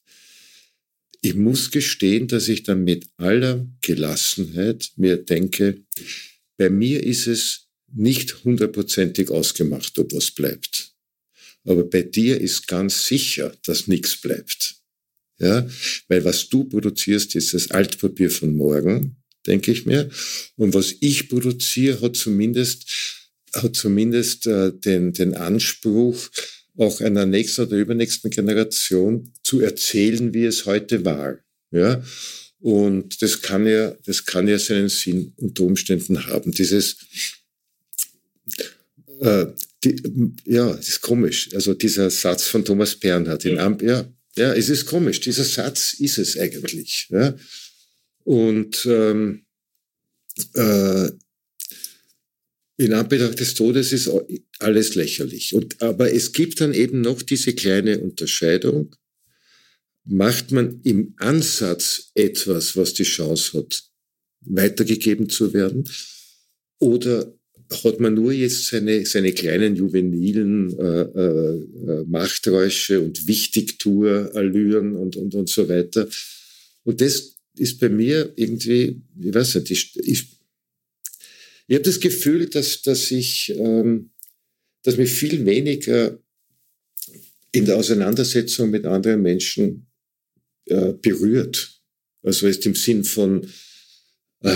D: ich muss gestehen, dass ich dann mit aller Gelassenheit mir denke, bei mir ist es nicht hundertprozentig ausgemacht, ob was bleibt. Aber bei dir ist ganz sicher, dass nichts bleibt. Ja, weil was du produzierst, ist das Altpapier von morgen, denke ich mir. Und was ich produziere, hat zumindest, hat zumindest äh, den, den Anspruch, auch einer nächsten oder übernächsten Generation zu erzählen, wie es heute war. Ja, und das kann ja, das kann ja seinen Sinn unter Umständen haben. Dieses, äh, die, ja, es ist komisch. Also dieser Satz von Thomas Bernhard in Amp, ja, ja, es ist komisch. Dieser Satz ist es eigentlich. Ja. Und ähm, äh, in Anbetracht des Todes ist alles lächerlich. Und, aber es gibt dann eben noch diese kleine Unterscheidung. Macht man im Ansatz etwas, was die Chance hat, weitergegeben zu werden? Oder hat man nur jetzt seine, seine kleinen juvenilen äh, äh, Machträusche und Wichtigtuer-Allüren und, und, und so weiter. Und das ist bei mir irgendwie, ich weiß nicht, ich, ich, ich habe das Gefühl, dass, dass ich, ähm, dass mich viel weniger in der Auseinandersetzung mit anderen Menschen äh, berührt. Also ist im Sinn von, äh,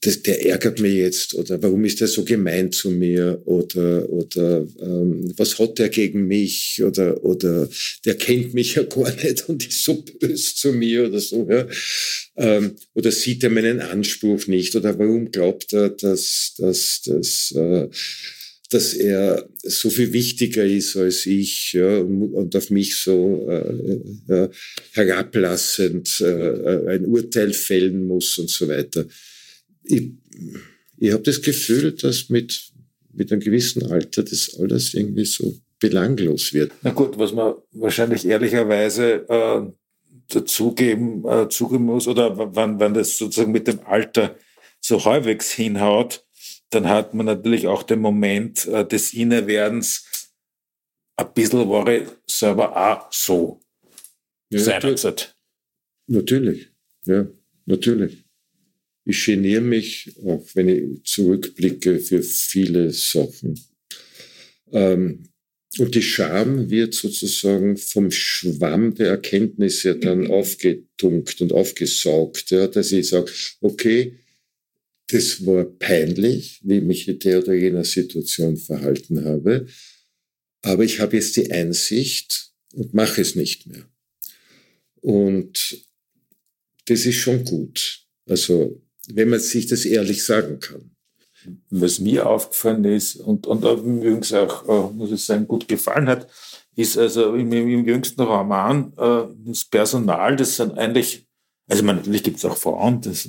D: das, der ärgert mich jetzt oder warum ist der so gemein zu mir oder oder ähm, was hat der gegen mich oder oder der kennt mich ja gar nicht und ist so böse zu mir oder so ja. Ähm, oder sieht er meinen Anspruch nicht oder warum glaubt er dass dass dass äh, dass er so viel wichtiger ist als ich ja, und auf mich so äh, äh, herablassend äh, ein Urteil fällen muss und so weiter ich, ich habe das Gefühl, dass mit, mit einem gewissen Alter das alles irgendwie so belanglos wird.
C: Na gut, was man wahrscheinlich ehrlicherweise äh, dazugeben äh, zugeben muss, oder wann, wann das sozusagen mit dem Alter so halbwegs hinhaut, dann hat man natürlich auch den Moment äh, des Innewerdens, ein bisschen war ich selber auch so
D: ja, seinerzeit. Natürlich, ja, natürlich ich geniere mich, auch wenn ich zurückblicke, für viele Sachen. Ähm, und die Scham wird sozusagen vom Schwamm der Erkenntnisse dann mhm. aufgetunkt und aufgesaugt, ja, dass ich sage, okay, das war peinlich, wie ich mich in der oder jener Situation verhalten habe, aber ich habe jetzt die Einsicht und mache es nicht mehr. Und das ist schon gut. Also wenn man sich das ehrlich sagen kann.
C: Was mir aufgefallen ist und, und übrigens auch, äh, muss ich sagen, gut gefallen hat, ist also im, im jüngsten Roman äh, das Personal, das sind eigentlich, also man, natürlich gibt es auch Frauen, das,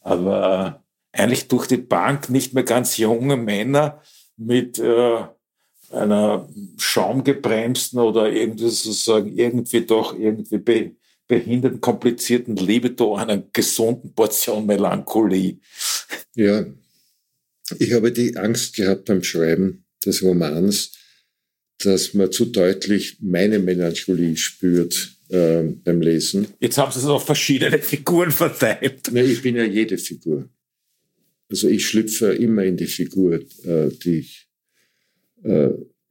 C: aber äh, eigentlich durch die Bank nicht mehr ganz junge Männer mit äh, einer schaumgebremsten oder irgendwie sozusagen irgendwie doch irgendwie be, behinderten, komplizierten Libido einer gesunden Portion Melancholie.
D: Ja, ich habe die Angst gehabt beim Schreiben des Romans, dass man zu deutlich meine Melancholie spürt äh, beim Lesen.
C: Jetzt haben Sie es auf verschiedene Figuren verteilt.
D: Nee, ich bin ja jede Figur. Also ich schlüpfe immer in die Figur, äh, die ich äh,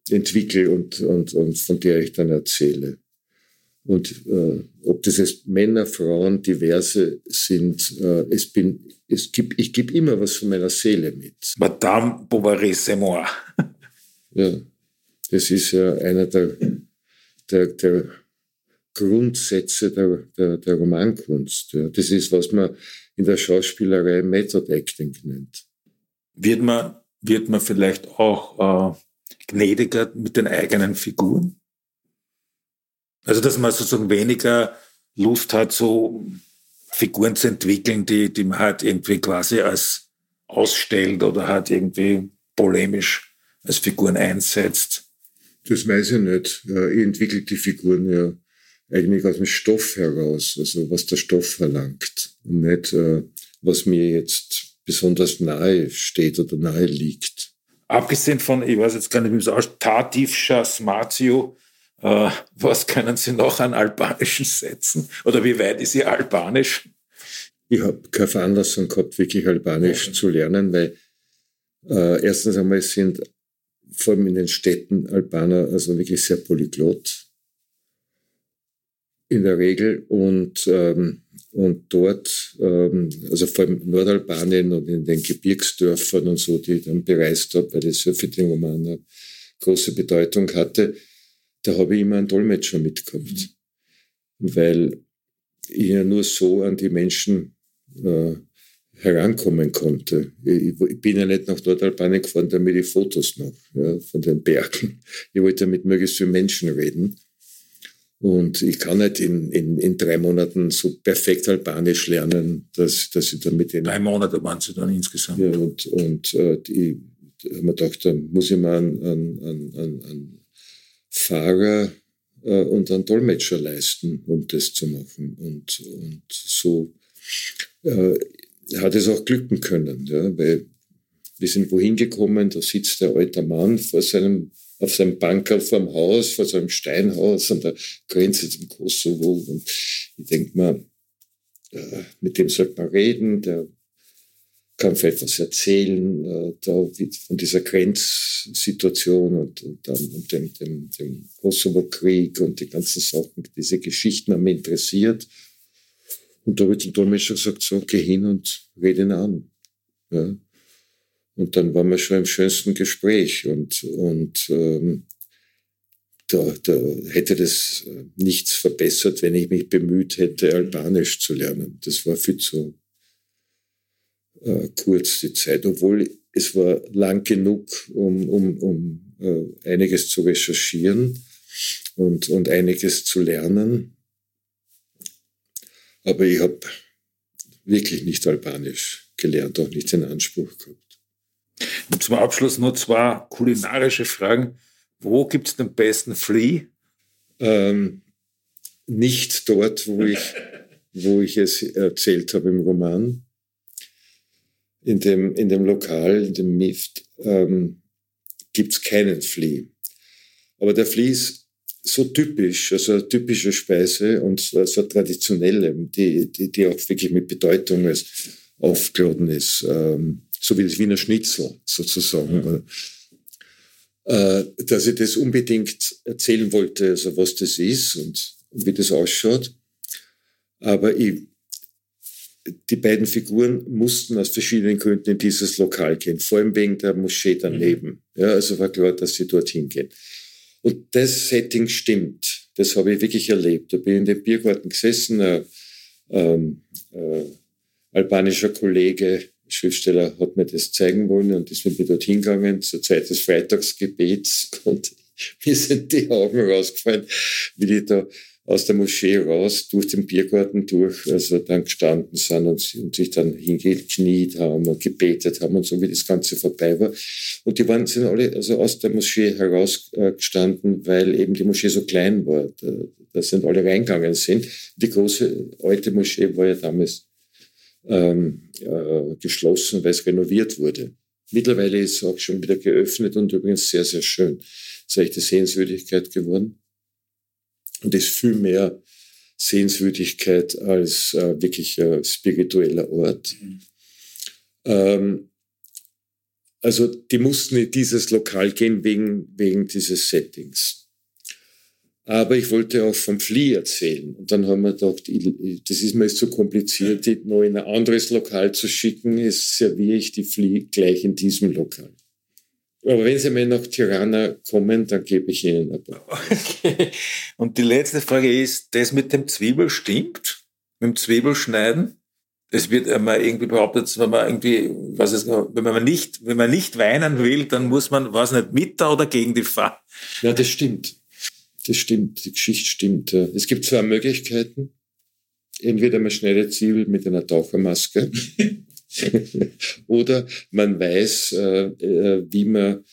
D: entwickle und, und, und von der ich dann erzähle. Und äh, ob das jetzt Männer, Frauen, diverse sind, äh, es bin, es gibt, ich gebe immer was von meiner Seele mit.
C: Madame Bovary, c'est moi.
D: ja, das ist ja einer der, der, der Grundsätze der, der, der Romankunst. Ja. Das ist, was man in der Schauspielerei Method Acting nennt.
C: Wird man, wird man vielleicht auch äh, gnädiger mit den eigenen Figuren? Also, dass man sozusagen weniger Lust hat, so Figuren zu entwickeln, die, die man halt irgendwie quasi als ausstellt oder halt irgendwie polemisch als Figuren einsetzt.
D: Das weiß ich nicht. Ich entwickle die Figuren ja eigentlich aus dem Stoff heraus, also was der Stoff verlangt und nicht, äh, was mir jetzt besonders nahe steht oder nahe liegt.
C: Abgesehen von, ich weiß jetzt gar nicht, wie es aussieht, Tativscha Smatio, was können Sie noch an Albanischen setzen? Oder wie weit ist Ihr Albanisch?
D: Ich habe keine Veranlassung gehabt, wirklich Albanisch ja. zu lernen, weil äh, erstens einmal sind vor allem in den Städten Albaner also wirklich sehr polyglott in der Regel und ähm, und dort, ähm, also vor allem Nordalbanien und in den Gebirgsdörfern und so, die ich dann bereist habe, weil das ja für den Roman eine große Bedeutung hatte, da habe ich immer einen Dolmetscher mitgehabt, weil ich ja nur so an die Menschen äh, herankommen konnte. Ich, ich, bin ja nicht nach Nordalbanien gefahren, damit ich Fotos noch ja, von den Bergen. Ich wollte mit möglichst vielen Menschen reden. Und ich kann nicht in, in, in drei Monaten so perfekt Albanisch lernen, dass, dass ich dann mit denen...
C: Drei Monate waren sie dann insgesamt.
D: Ja, und, und äh, die, da haben wir gedacht, dann muss ich mal an, an, an, an Fahrer äh, und einen Dolmetscher leisten, um das zu machen. Und, und so äh, hat es auch glücken können, ja, weil wir sind wohin gekommen, da sitzt der alte Mann vor seinem, auf seinem Bankerl vorm Haus, vor seinem Steinhaus an der Grenze zum Kosovo. Und ich denke mal, äh, mit dem sollte man reden, der kann vielleicht was erzählen äh, da, von dieser Grenzsituation und, und dann und dem, dem, dem Kosovo-Krieg und die ganzen Sachen, diese Geschichten haben mich interessiert. Und da habe ich zum Dolmetscher gesagt, so, geh hin und rede ihn an. Ja. Und dann waren wir schon im schönsten Gespräch und, und ähm, da, da hätte das nichts verbessert, wenn ich mich bemüht hätte, Albanisch zu lernen. Das war viel zu äh, kurz die Zeit, obwohl es war lang genug, um, um, um äh, einiges zu recherchieren und, und einiges zu lernen. Aber ich habe wirklich nicht Albanisch gelernt, auch nicht den Anspruch gehabt.
C: Und zum Abschluss nur zwei kulinarische Fragen. Wo gibt es den besten Flea?
D: Ähm, nicht dort, wo ich, wo ich es erzählt habe im Roman. In dem, in dem Lokal, in dem Mift, ähm, gibt es keinen Flea. Aber der Flea ist so typisch, also eine typische Speise und so eine traditionelle, die, die, die auch wirklich mit Bedeutung aufgeladen ist. Ähm, so wie das Wiener Schnitzel sozusagen. Mhm. Äh, dass ich das unbedingt erzählen wollte, also was das ist und, und wie das ausschaut. Aber ich, die beiden Figuren mussten aus verschiedenen Gründen in dieses Lokal gehen, vor allem wegen der Moschee daneben. Mhm. Ja, also war klar, dass sie dorthin gehen. Und das Setting stimmt. Das habe ich wirklich erlebt. Da bin ich in dem Biergarten gesessen, ein ähm, äh, albanischer Kollege Schriftsteller hat mir das zeigen wollen und ist mit mir dorthin gegangen zur Zeit des Freitagsgebets und mir sind die Augen rausgefallen, wie die da aus der Moschee raus, durch den Biergarten durch, also dann gestanden sind und, und sich dann hingekniet haben und gebetet haben und so, wie das Ganze vorbei war. Und die waren, sind alle also aus der Moschee herausgestanden, weil eben die Moschee so klein war. Da, da sind alle reingegangen sind. Die große alte Moschee war ja damals ähm, äh, geschlossen, weil es renoviert wurde. Mittlerweile ist es auch schon wieder geöffnet und übrigens sehr, sehr schön. Es ist echt eine Sehenswürdigkeit geworden und ist viel mehr Sehenswürdigkeit als äh, wirklich äh, spiritueller Ort. Mhm. Ähm, also die mussten in dieses Lokal gehen wegen, wegen dieses Settings. Aber ich wollte auch vom Flea erzählen. Und dann haben wir gedacht, das ist mir jetzt zu kompliziert, die noch in ein anderes Lokal zu schicken, ist serviere ich die Flea gleich in diesem Lokal. Aber wenn Sie mal nach Tirana kommen, dann gebe ich Ihnen ein paar.
C: Okay. Und die letzte Frage ist, das mit dem Zwiebel stimmt? Mit dem Zwiebelschneiden? Es wird einmal irgendwie behauptet, wenn man irgendwie, was ist, wenn man nicht, wenn man nicht weinen will, dann muss man, was nicht, mit da oder gegen die Fahrt?
D: Ja, das stimmt. Das stimmt, die Geschichte stimmt. Es gibt zwei Möglichkeiten. Entweder man schneidet Zwiebel mit einer Tauchermaske oder man weiß, äh, äh, wie man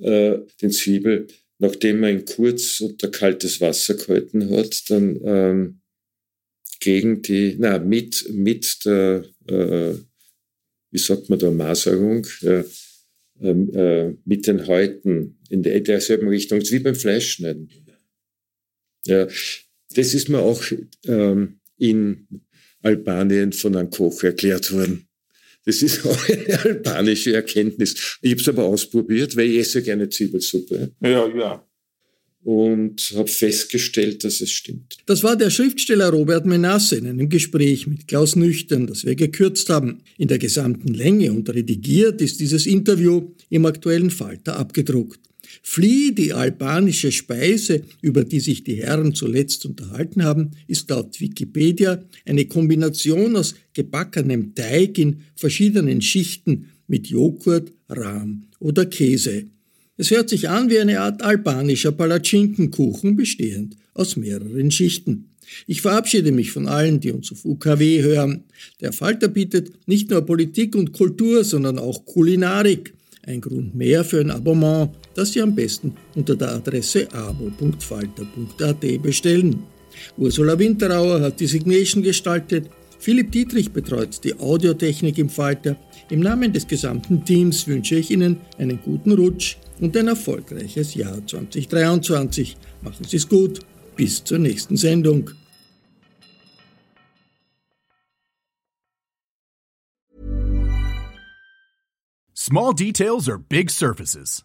D: äh, den Zwiebel, nachdem man ihn kurz unter kaltes Wasser gehalten hat, dann ähm, gegen die, na, mit, mit der, wie sagt man da, Maserung, äh, äh, mit den Häuten in derselben Richtung, wie beim Fleischschneiden. Ja, das ist mir auch ähm, in Albanien von einem Koch erklärt worden. Das ist auch eine albanische Erkenntnis. Ich habe es aber ausprobiert, weil ich esse gerne Zwiebelsuppe.
C: Ja, ja.
D: Und habe festgestellt, dass es stimmt.
B: Das war der Schriftsteller Robert Menasse in einem Gespräch mit Klaus Nüchtern, das wir gekürzt haben. In der gesamten Länge und redigiert ist dieses Interview im aktuellen Falter abgedruckt. Flieh, die albanische Speise, über die sich die Herren zuletzt unterhalten haben, ist laut Wikipedia eine Kombination aus gebackenem Teig in verschiedenen Schichten mit Joghurt, Rahm oder Käse. Es hört sich an wie eine Art albanischer Palatschinkenkuchen, bestehend aus mehreren Schichten. Ich verabschiede mich von allen, die uns auf UKW hören. Der Falter bietet nicht nur Politik und Kultur, sondern auch Kulinarik. Ein Grund mehr für ein Abonnement, das Sie am besten unter der Adresse abo.falter.at bestellen. Ursula Winterauer hat die Signation gestaltet, Philipp Dietrich betreut die Audiotechnik im Falter. Im Namen des gesamten Teams wünsche ich Ihnen einen guten Rutsch und ein erfolgreiches Jahr 2023. Machen Sie es gut. Bis zur nächsten Sendung.
E: Small details are big surfaces.